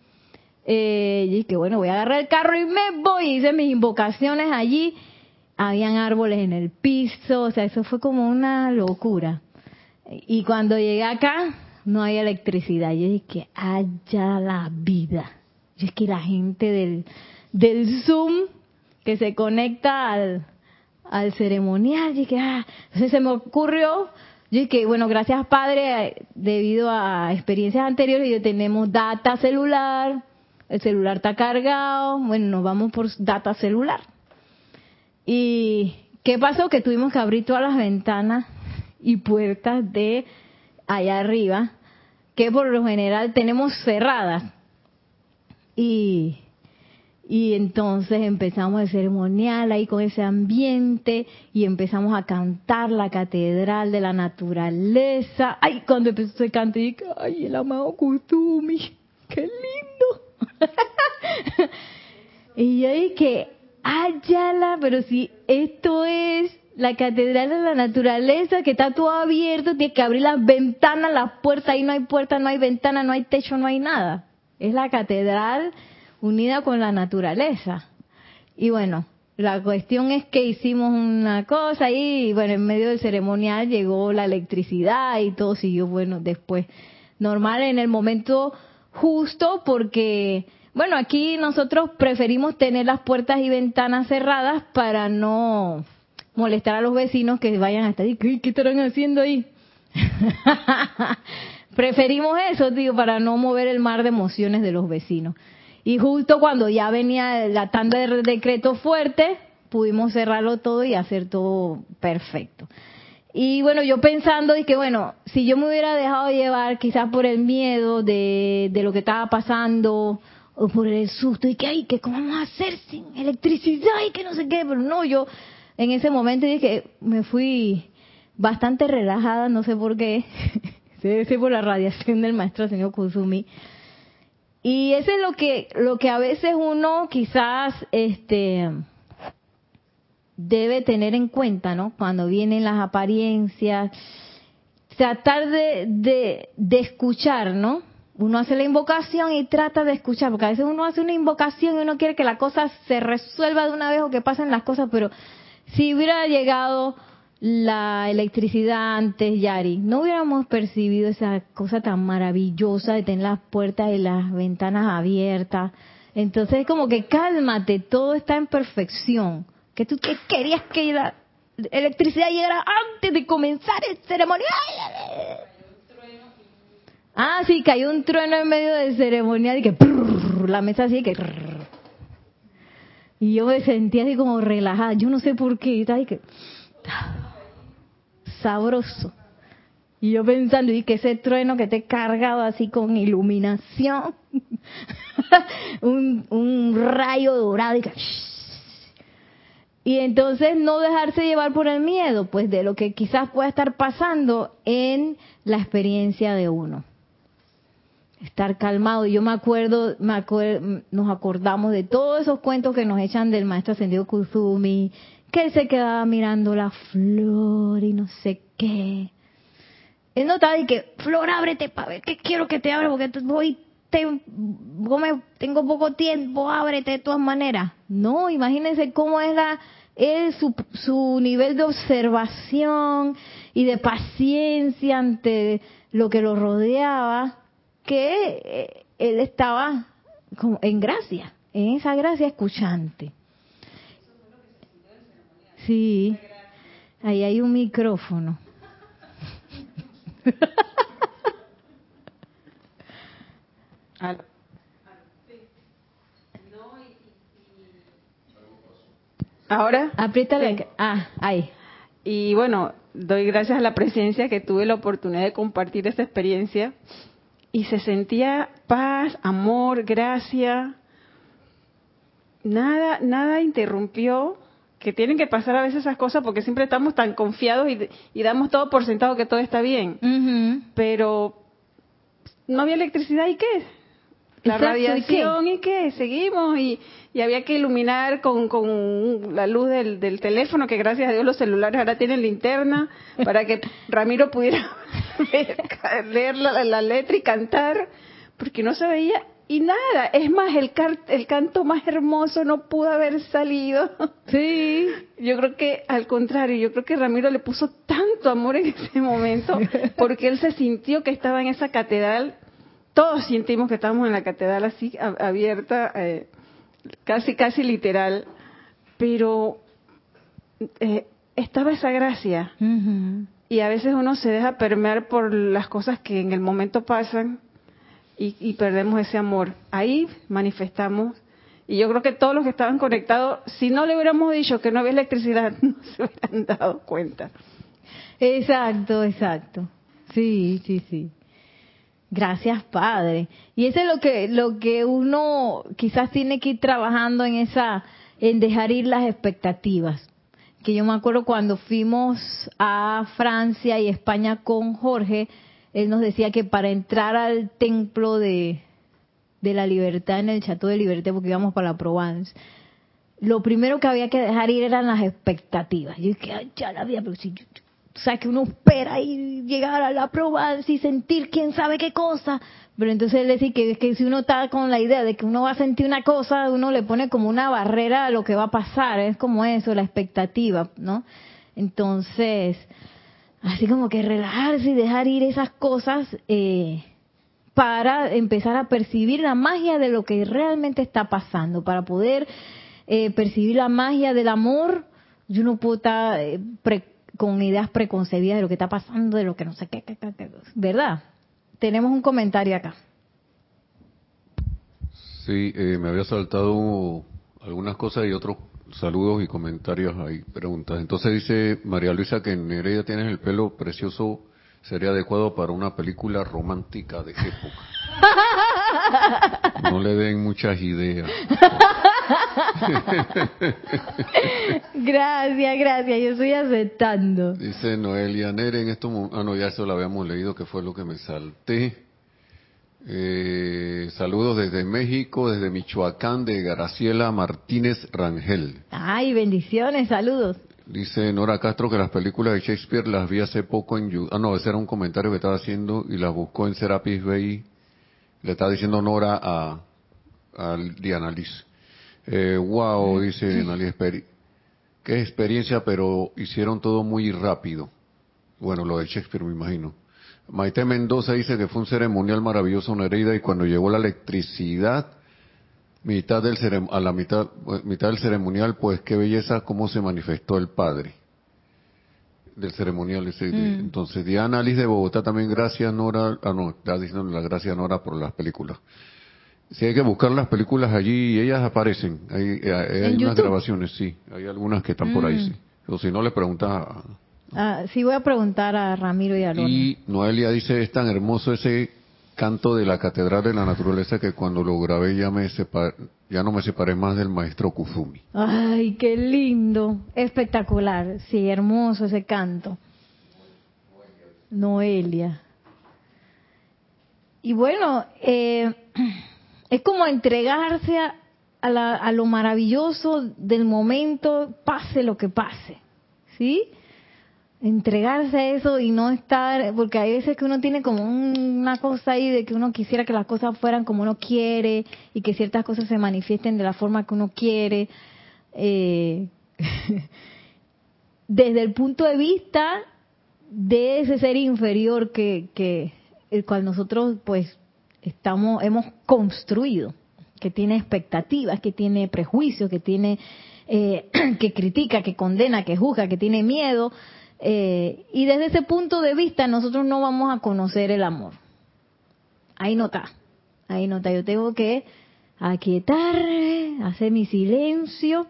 eh, dije, bueno, voy a agarrar el carro y me voy. Hice mis invocaciones allí habían árboles en el piso, o sea, eso fue como una locura. Y cuando llegué acá, no hay electricidad. Yo dije, haya la vida. Yo es que la gente del, del Zoom que se conecta al, al ceremonial, dije, ah, entonces se me ocurrió, yo dije, bueno, gracias Padre, debido a experiencias anteriores, yo tenemos data celular, el celular está cargado, bueno, nos vamos por data celular. ¿Y qué pasó? Que tuvimos que abrir todas las ventanas y puertas de allá arriba, que por lo general tenemos cerradas. Y, y entonces empezamos el ceremonial ahí con ese ambiente y empezamos a cantar la catedral de la naturaleza. Ay, cuando empezó ese canto, dije, ay, el amado Kutumi, qué lindo. y yo dije, ayala, pero si esto es la catedral de la naturaleza que está todo abierto, tiene que abrir las ventanas, las puertas, ahí no hay puerta, no hay ventana, no hay techo, no hay nada. Es la catedral unida con la naturaleza. Y bueno, la cuestión es que hicimos una cosa y bueno, en medio del ceremonial llegó la electricidad y todo siguió bueno después. Normal en el momento justo porque, bueno, aquí nosotros preferimos tener las puertas y ventanas cerradas para no molestar a los vecinos que vayan hasta ahí. ¿Qué, estarán haciendo ahí? Preferimos eso, digo, para no mover el mar de emociones de los vecinos. Y justo cuando ya venía la tanda de decreto fuerte, pudimos cerrarlo todo y hacer todo perfecto. Y bueno, yo pensando y que bueno, si yo me hubiera dejado llevar quizás por el miedo de lo que estaba pasando o por el susto y que ay, que cómo vamos a hacer sin electricidad y que no sé qué, pero no, yo en ese momento dije, me fui bastante relajada, no sé por qué, debe ser por la radiación del maestro señor Kusumi. Y eso es lo que, lo que a veces uno quizás este, debe tener en cuenta, ¿no? Cuando vienen las apariencias, tratar de, de, de escuchar, ¿no? Uno hace la invocación y trata de escuchar, porque a veces uno hace una invocación y uno quiere que la cosa se resuelva de una vez o que pasen las cosas, pero si hubiera llegado la electricidad antes, Yari, no hubiéramos percibido esa cosa tan maravillosa de tener las puertas y las ventanas abiertas. Entonces es como que cálmate, todo está en perfección. Que tú querías que la electricidad llegara antes de comenzar el ceremonial. Ah, sí, cayó un trueno en medio del ceremonial y que la mesa así que y yo me sentía así como relajada. Yo no sé por qué. Y que, sabroso. Y yo pensando, y que ese trueno que te he cargado así con iluminación, un, un, rayo dorado, y, que, y entonces no dejarse llevar por el miedo, pues de lo que quizás pueda estar pasando en la experiencia de uno estar calmado. Yo me acuerdo, me nos acordamos de todos esos cuentos que nos echan del maestro ascendido Kuzumi, que él se quedaba mirando la flor y no sé qué. Él no estaba de que, flor, ábrete para ver qué quiero que te abra, porque voy, te, tengo poco tiempo, ábrete de todas maneras. No, imagínense cómo es la, es su, su nivel de observación y de paciencia ante lo que lo rodeaba que eh, él estaba en gracia, en esa gracia escuchante. Sí, ahí hay un micrófono. Ahora. Apriétale. Ah, ahí. Y bueno, doy gracias a la presencia que tuve la oportunidad de compartir esta experiencia y se sentía paz, amor, gracia. Nada, nada interrumpió, que tienen que pasar a veces esas cosas porque siempre estamos tan confiados y, damos todo por sentado que todo está bien. Pero no había electricidad y qué? La radiación ¿y qué? Seguimos y, había que iluminar con, con la luz del, del, teléfono, que gracias a Dios los celulares ahora tienen linterna, para que Ramiro pudiera leer la, letra y cantar, porque no se veía y nada. Es más, el, el canto más hermoso no pudo haber salido. Sí. Yo creo que al contrario, yo creo que Ramiro le puso tanto amor en ese momento, porque él se sintió que estaba en esa catedral. Todos sentimos que estábamos en la catedral así abierta, eh, casi, casi literal, pero eh, estaba esa gracia y a veces uno se deja permear por las cosas que en el momento pasan y, perdemos ese amor. Ahí manifestamos y yo creo que todos los que estaban conectados, si no le hubiéramos dicho que no había electricidad, no se hubieran dado cuenta. Exacto, exacto. Sí, sí, sí. Gracias, Padre. Y eso es lo que lo que uno quizás tiene que ir trabajando en esa en dejar ir las expectativas. Que yo me acuerdo cuando fuimos a Francia y España con Jorge, él nos decía que para entrar al templo de, de la libertad en el Chateau de Libertad, porque íbamos para la Provence, lo primero que había que dejar ir eran las expectativas. Yo dije, ya la había, pero si o sea, que uno espera y llegar a la Provence y sentir quién sabe qué cosa. Pero entonces él decía que, que si uno está con la idea de que uno va a sentir una cosa, uno le pone como una barrera a lo que va a pasar. Es como eso, la expectativa, ¿no? Entonces, así como que relajarse y dejar ir esas cosas eh, para empezar a percibir la magia de lo que realmente está pasando, para poder eh, percibir la magia del amor. Yo no puedo estar eh, con ideas preconcebidas de lo que está pasando, de lo que no sé qué, qué, qué ¿verdad? Tenemos un comentario acá. Sí, me había saltado algunas cosas y otros saludos y comentarios ahí, preguntas. Entonces dice María Luisa que en Nereida tienes el pelo precioso, sería adecuado para una película romántica de época. No le den muchas ideas. gracias, gracias, yo estoy aceptando. Dice Noelia Nere en esto, ah no, ya eso lo habíamos leído, que fue lo que me salté. Eh, saludos desde México, desde Michoacán, de Graciela Martínez Rangel. Ay, bendiciones, saludos. Dice Nora Castro que las películas de Shakespeare las vi hace poco en YouTube. Ah, no, ese era un comentario que estaba haciendo y las buscó en Serapis Bay. Le estaba diciendo Nora a, a Diana Liz. Eh, wow, dice Diana Liz, qué experiencia, pero hicieron todo muy rápido. Bueno, lo de Shakespeare me imagino. Maite Mendoza dice que fue un ceremonial maravilloso en herida y cuando llegó la electricidad, mitad del a la mitad, mitad del ceremonial, pues qué belleza cómo se manifestó el Padre del ceremonial. Mm. Entonces, Diana Alice de Bogotá también, gracias Nora, ah no, está diciendo la gracias Nora por las películas. Si hay que buscar las películas allí, ellas aparecen. Hay, hay, unas grabaciones, sí. Hay algunas que están por ahí, mm. sí. O si no, le preguntas a, Ah, sí, voy a preguntar a Ramiro y a Lorna. Y Noelia dice, es tan hermoso ese canto de la Catedral de la Naturaleza que cuando lo grabé ya, me ya no me separé más del maestro Kuzumi. Ay, qué lindo, espectacular, sí, hermoso ese canto. Noelia. Y bueno, eh, es como entregarse a, a lo maravilloso del momento, pase lo que pase, ¿sí? entregarse a eso y no estar, porque hay veces que uno tiene como una cosa ahí de que uno quisiera que las cosas fueran como uno quiere y que ciertas cosas se manifiesten de la forma que uno quiere. Eh, desde el punto de vista de ese ser inferior que, que el cual nosotros pues estamos hemos construido que tiene expectativas que tiene prejuicios que tiene eh, que critica que condena que juzga que tiene miedo eh, y desde ese punto de vista nosotros no vamos a conocer el amor. Ahí no está, ahí no está. Yo tengo que aquietarme, hacer mi silencio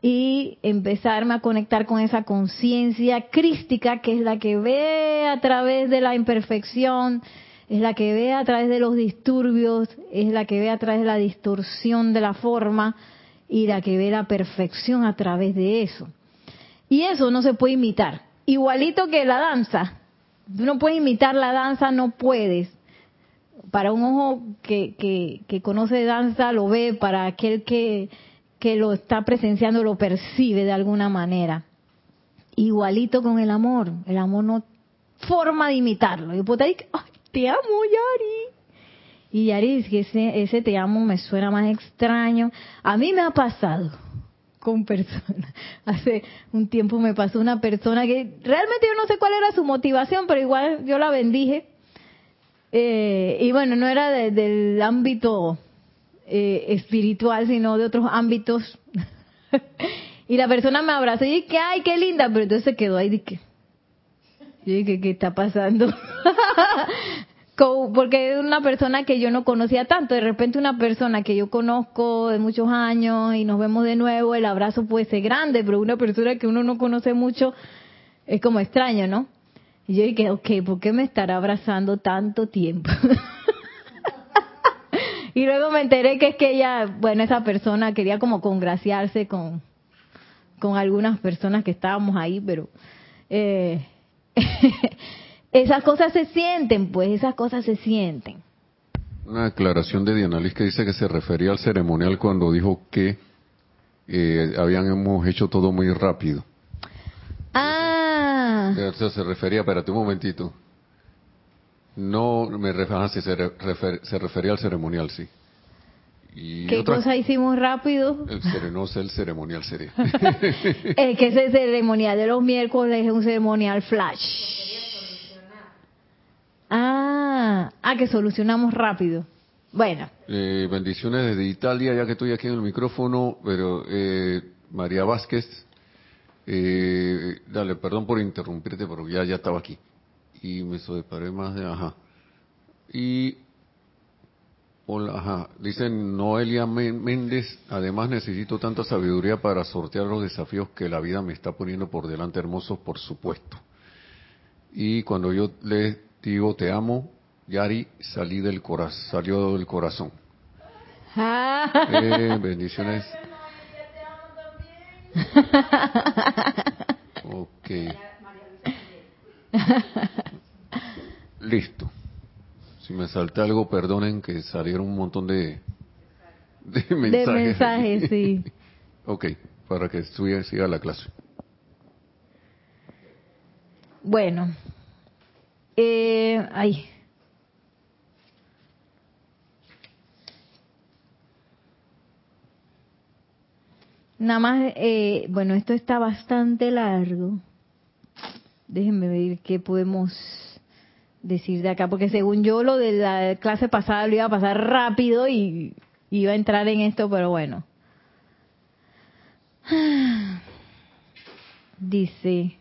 y empezarme a conectar con esa conciencia crística que es la que ve a través de la imperfección, es la que ve a través de los disturbios, es la que ve a través de la distorsión de la forma y la que ve la perfección a través de eso. Y eso no se puede imitar. Igualito que la danza. Tú no puedes imitar la danza, no puedes. Para un ojo que, que, conoce danza lo ve, para aquel que, que lo está presenciando lo percibe de alguna manera. Igualito con el amor. El amor no forma de imitarlo. Y puedo decir, te amo, Yari. Y Yari, que ese, ese te amo me suena más extraño. A mí me ha pasado con personas. Hace un tiempo me pasó una persona que realmente yo no sé cuál era su motivación, pero igual yo la bendije. Eh, y bueno, no era del ámbito eh, espiritual, sino de otros ámbitos. y la persona me abrazó y dije, ay, qué linda, pero entonces se quedó ahí, dije, yo dije, ¿qué está pasando? porque es una persona que yo no conocía tanto. De repente una persona que yo conozco de muchos años y nos vemos de nuevo, el abrazo puede ser grande, pero una persona que uno no conoce mucho es como extraño, ¿no? Y yo dije, ok, ¿por qué me estará abrazando tanto tiempo? y luego me enteré que es que ella, bueno, esa persona quería como congraciarse con, con algunas personas que estábamos ahí, pero eh, esas cosas se sienten, pues esas cosas se sienten. Una declaración de Diana Liz que dice que se refería al ceremonial cuando dijo que eh, habíamos hecho todo muy rápido. Ah. se refería, espérate un momentito. No me refería, se, se refería al ceremonial, sí. ¿Qué cosa hicimos rápido? El serenoso, el ceremonial sería. es que ese ceremonial de los miércoles es un ceremonial flash. Ah, ah, que solucionamos rápido. Bueno. Eh, bendiciones desde Italia, ya que estoy aquí en el micrófono, pero eh, María Vázquez, eh, dale, perdón por interrumpirte, pero ya, ya estaba aquí. Y me separé más de, ajá. Y Hola, ajá. Dicen Noelia Méndez, además necesito tanta sabiduría para sortear los desafíos que la vida me está poniendo por delante, hermosos, por supuesto. Y cuando yo les digo te amo, Yari, salí del corazón, salió del corazón. Eh, bendiciones. Ok. Listo. Si me salté algo, perdonen que salieron un montón de, de mensajes. De mensajes, sí. ok, para que siga la clase. Bueno, eh, ay. Nada más, eh, bueno, esto está bastante largo. Déjenme ver qué podemos decir de acá, porque según yo lo de la clase pasada lo iba a pasar rápido y iba a entrar en esto, pero bueno. Dice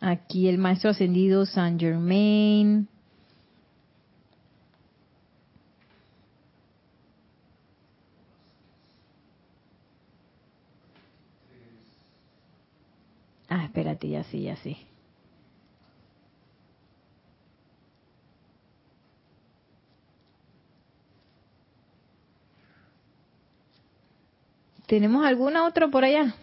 aquí el maestro ascendido San Germain. Ah, espérate, ya sí, ya sí. ¿Tenemos alguna otra por allá?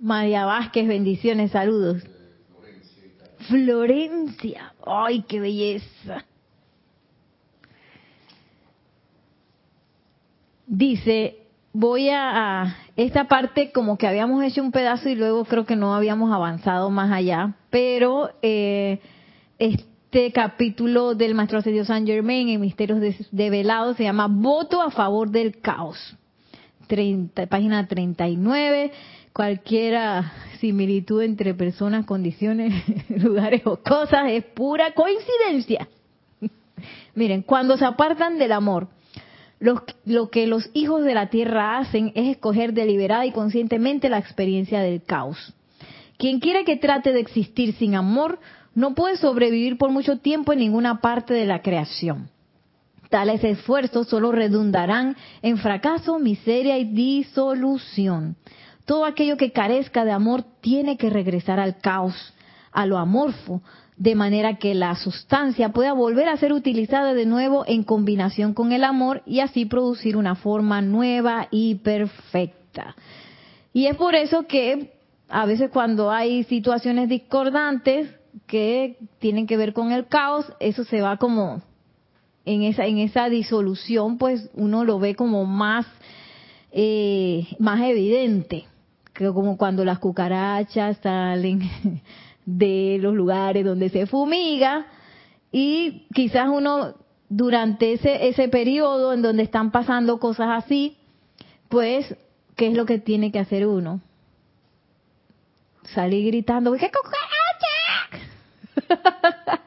María Vázquez, bendiciones, saludos. Florencia, ay, qué belleza. Dice, voy a, esta parte como que habíamos hecho un pedazo y luego creo que no habíamos avanzado más allá, pero eh, este capítulo del Maestro Ascendido San Germain en Misterios Develados se llama Voto a favor del caos. 30, página 39, cualquier similitud entre personas, condiciones, lugares o cosas es pura coincidencia. Miren, cuando se apartan del amor, lo, que los hijos de la tierra hacen es escoger deliberada y conscientemente la experiencia del caos. Quien quiera que trate de existir sin amor no puede sobrevivir por mucho tiempo en ninguna parte de la creación. Tales esfuerzos solo redundarán en fracaso, miseria y disolución. Todo aquello que carezca de amor tiene que regresar al caos, a lo amorfo, de manera que la sustancia pueda volver a ser utilizada de nuevo en combinación con el amor y así producir una forma nueva y perfecta. Y es por eso que a veces cuando hay situaciones discordantes que tienen que ver con el caos, eso se va como en esa en esa disolución, pues uno lo ve como más eh, más evidente, que como cuando las cucarachas salen de los lugares donde se fumiga y quizás uno durante ese, ese periodo en donde están pasando cosas así, pues, ¿qué es lo que tiene que hacer uno? Salir gritando, ¡qué cucaracha!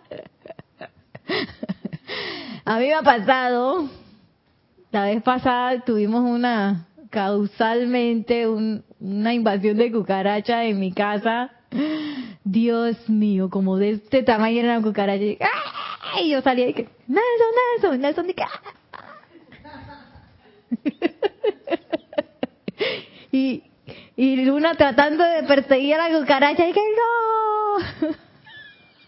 A mí me ha pasado, la vez pasada tuvimos una, causalmente, una invasión de cucarachas en mi casa. Dios mío, como de este tamaño era la cucaracha. Y yo salía y que, Nelson, Nelson, Nelson, que, y, y Luna tratando de perseguir a la cucaracha y que no.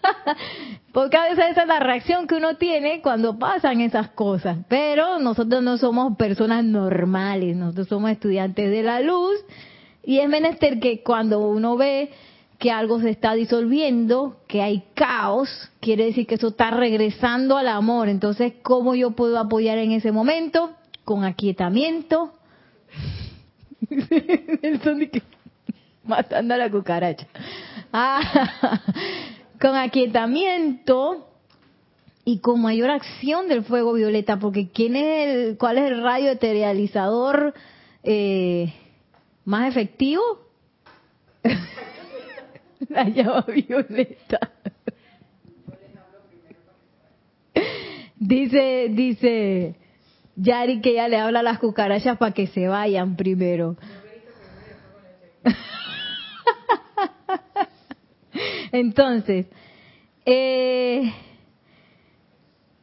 Porque a veces esa es la reacción que uno tiene cuando pasan esas cosas. Pero nosotros no somos personas normales, nosotros somos estudiantes de la luz y es menester que cuando uno ve que algo se está disolviendo, que hay caos, quiere decir que eso está regresando al amor. Entonces, ¿cómo yo puedo apoyar en ese momento? Con aquietamiento. matando a la cucaracha. Ah, con aquietamiento y con mayor acción del fuego violeta, porque ¿quién es el, ¿cuál es el rayo eterializador eh, más efectivo? La llama violeta. Dice, dice Yari que ya le habla a las cucarachas para que se vayan primero. Entonces, eh,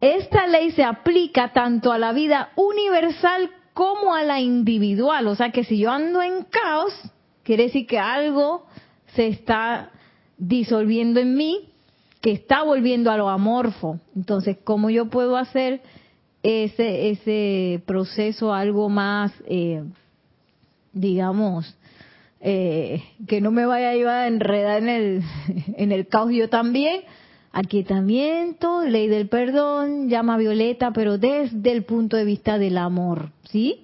esta ley se aplica tanto a la vida universal como a la individual. O sea que si yo ando en caos, quiere decir que algo se está disolviendo en mí, que está volviendo a lo amorfo. Entonces, ¿cómo yo puedo hacer ese, ese proceso algo más, eh, digamos, eh, que no me vaya a llevar a enredar en el, en el caos yo también. Aquietamiento, ley del perdón, llama violeta, pero desde el punto de vista del amor, ¿sí?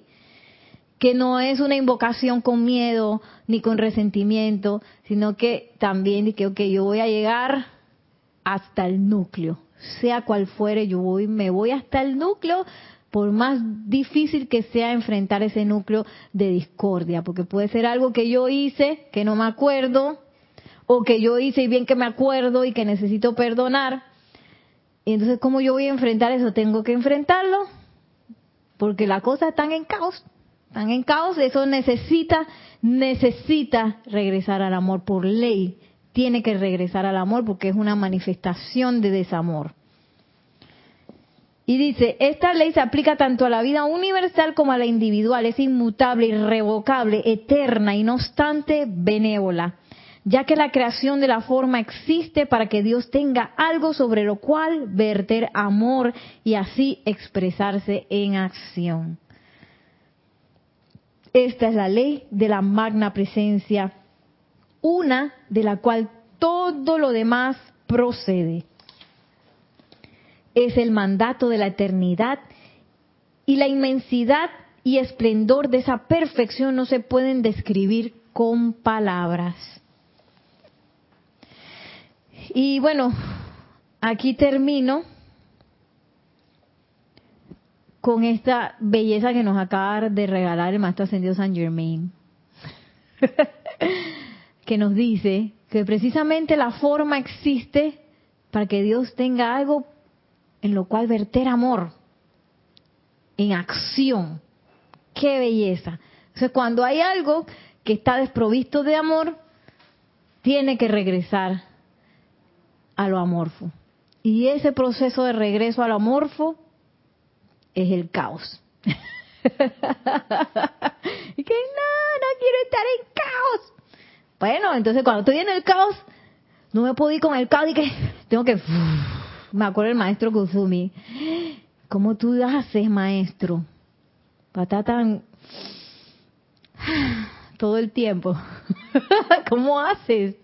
Que no es una invocación con miedo ni con resentimiento, sino que también que, que yo voy a llegar hasta el núcleo, sea cual fuere, yo voy, me voy hasta el núcleo por más difícil que sea enfrentar ese núcleo de discordia, porque puede ser algo que yo hice, que no me acuerdo, o que yo hice y bien que me acuerdo y que necesito perdonar. Y entonces, ¿cómo yo voy a enfrentar eso? Tengo que enfrentarlo, porque las cosas están en caos, están en caos, eso necesita, necesita regresar al amor por ley, tiene que regresar al amor porque es una manifestación de desamor. Y dice, esta ley se aplica tanto a la vida universal como a la individual, es inmutable, irrevocable, eterna y no obstante benévola, ya que la creación de la forma existe para que Dios tenga algo sobre lo cual verter amor y así expresarse en acción. Esta es la ley de la magna presencia, una de la cual todo lo demás procede es el mandato de la eternidad y la inmensidad y esplendor de esa perfección no se pueden describir con palabras. Y bueno, aquí termino con esta belleza que nos acaba de regalar el Maestro Ascendido San Germain, que nos dice que precisamente la forma existe para que Dios tenga algo en lo cual verter amor en acción. ¡Qué belleza! Entonces, cuando hay algo que está desprovisto de amor, tiene que regresar a lo amorfo. Y ese proceso de regreso a lo amorfo es el caos. y que no, no quiero estar en caos. Bueno, entonces cuando estoy en el caos, no me puedo ir con el caos y que tengo que me acuerdo el maestro Kusumi, ¿cómo tú haces, maestro? Para tan todo el tiempo. ¿Cómo haces?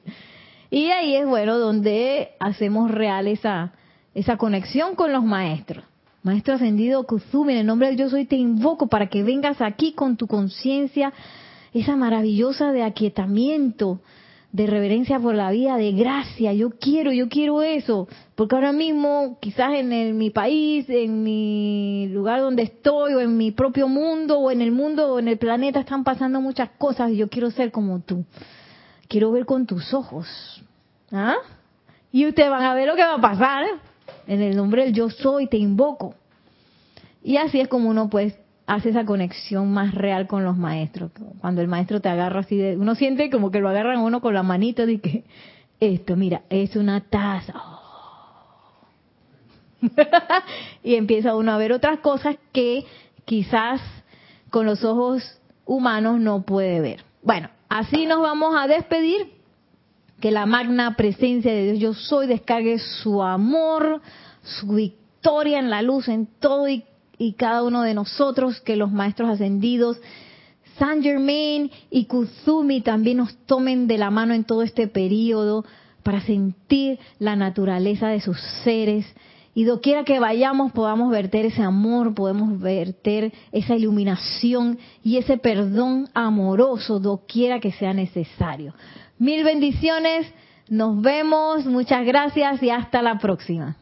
Y ahí es bueno donde hacemos real esa, esa conexión con los maestros. Maestro ascendido Kusumi, en el nombre del yo soy te invoco para que vengas aquí con tu conciencia, esa maravillosa de aquietamiento, de reverencia por la vida, de gracia. Yo quiero, yo quiero eso. Porque ahora mismo, quizás en mi país, en mi lugar donde estoy, o en mi propio mundo, o en el mundo, o en el planeta, están pasando muchas cosas y yo quiero ser como tú. Quiero ver con tus ojos. ¿Ah? Y ustedes van a ver lo que va a pasar. En el nombre del yo soy, te invoco. Y así es como uno pues hace esa conexión más real con los maestros. Cuando el maestro te agarra así de, uno siente como que lo agarran uno con la manito de que esto, mira, es una taza. y empieza uno a ver otras cosas que quizás con los ojos humanos no puede ver. Bueno, así nos vamos a despedir. Que la magna presencia de Dios yo soy descargue su amor, su victoria en la luz, en todo y, cada uno de nosotros, que los maestros ascendidos, San Germain y Kuzumi también nos tomen de la mano en todo este periodo para sentir la naturaleza de sus seres y doquiera que vayamos podamos verter ese amor, podemos verter esa iluminación y ese perdón amoroso doquiera que sea necesario. Mil bendiciones, nos vemos, muchas gracias y hasta la próxima.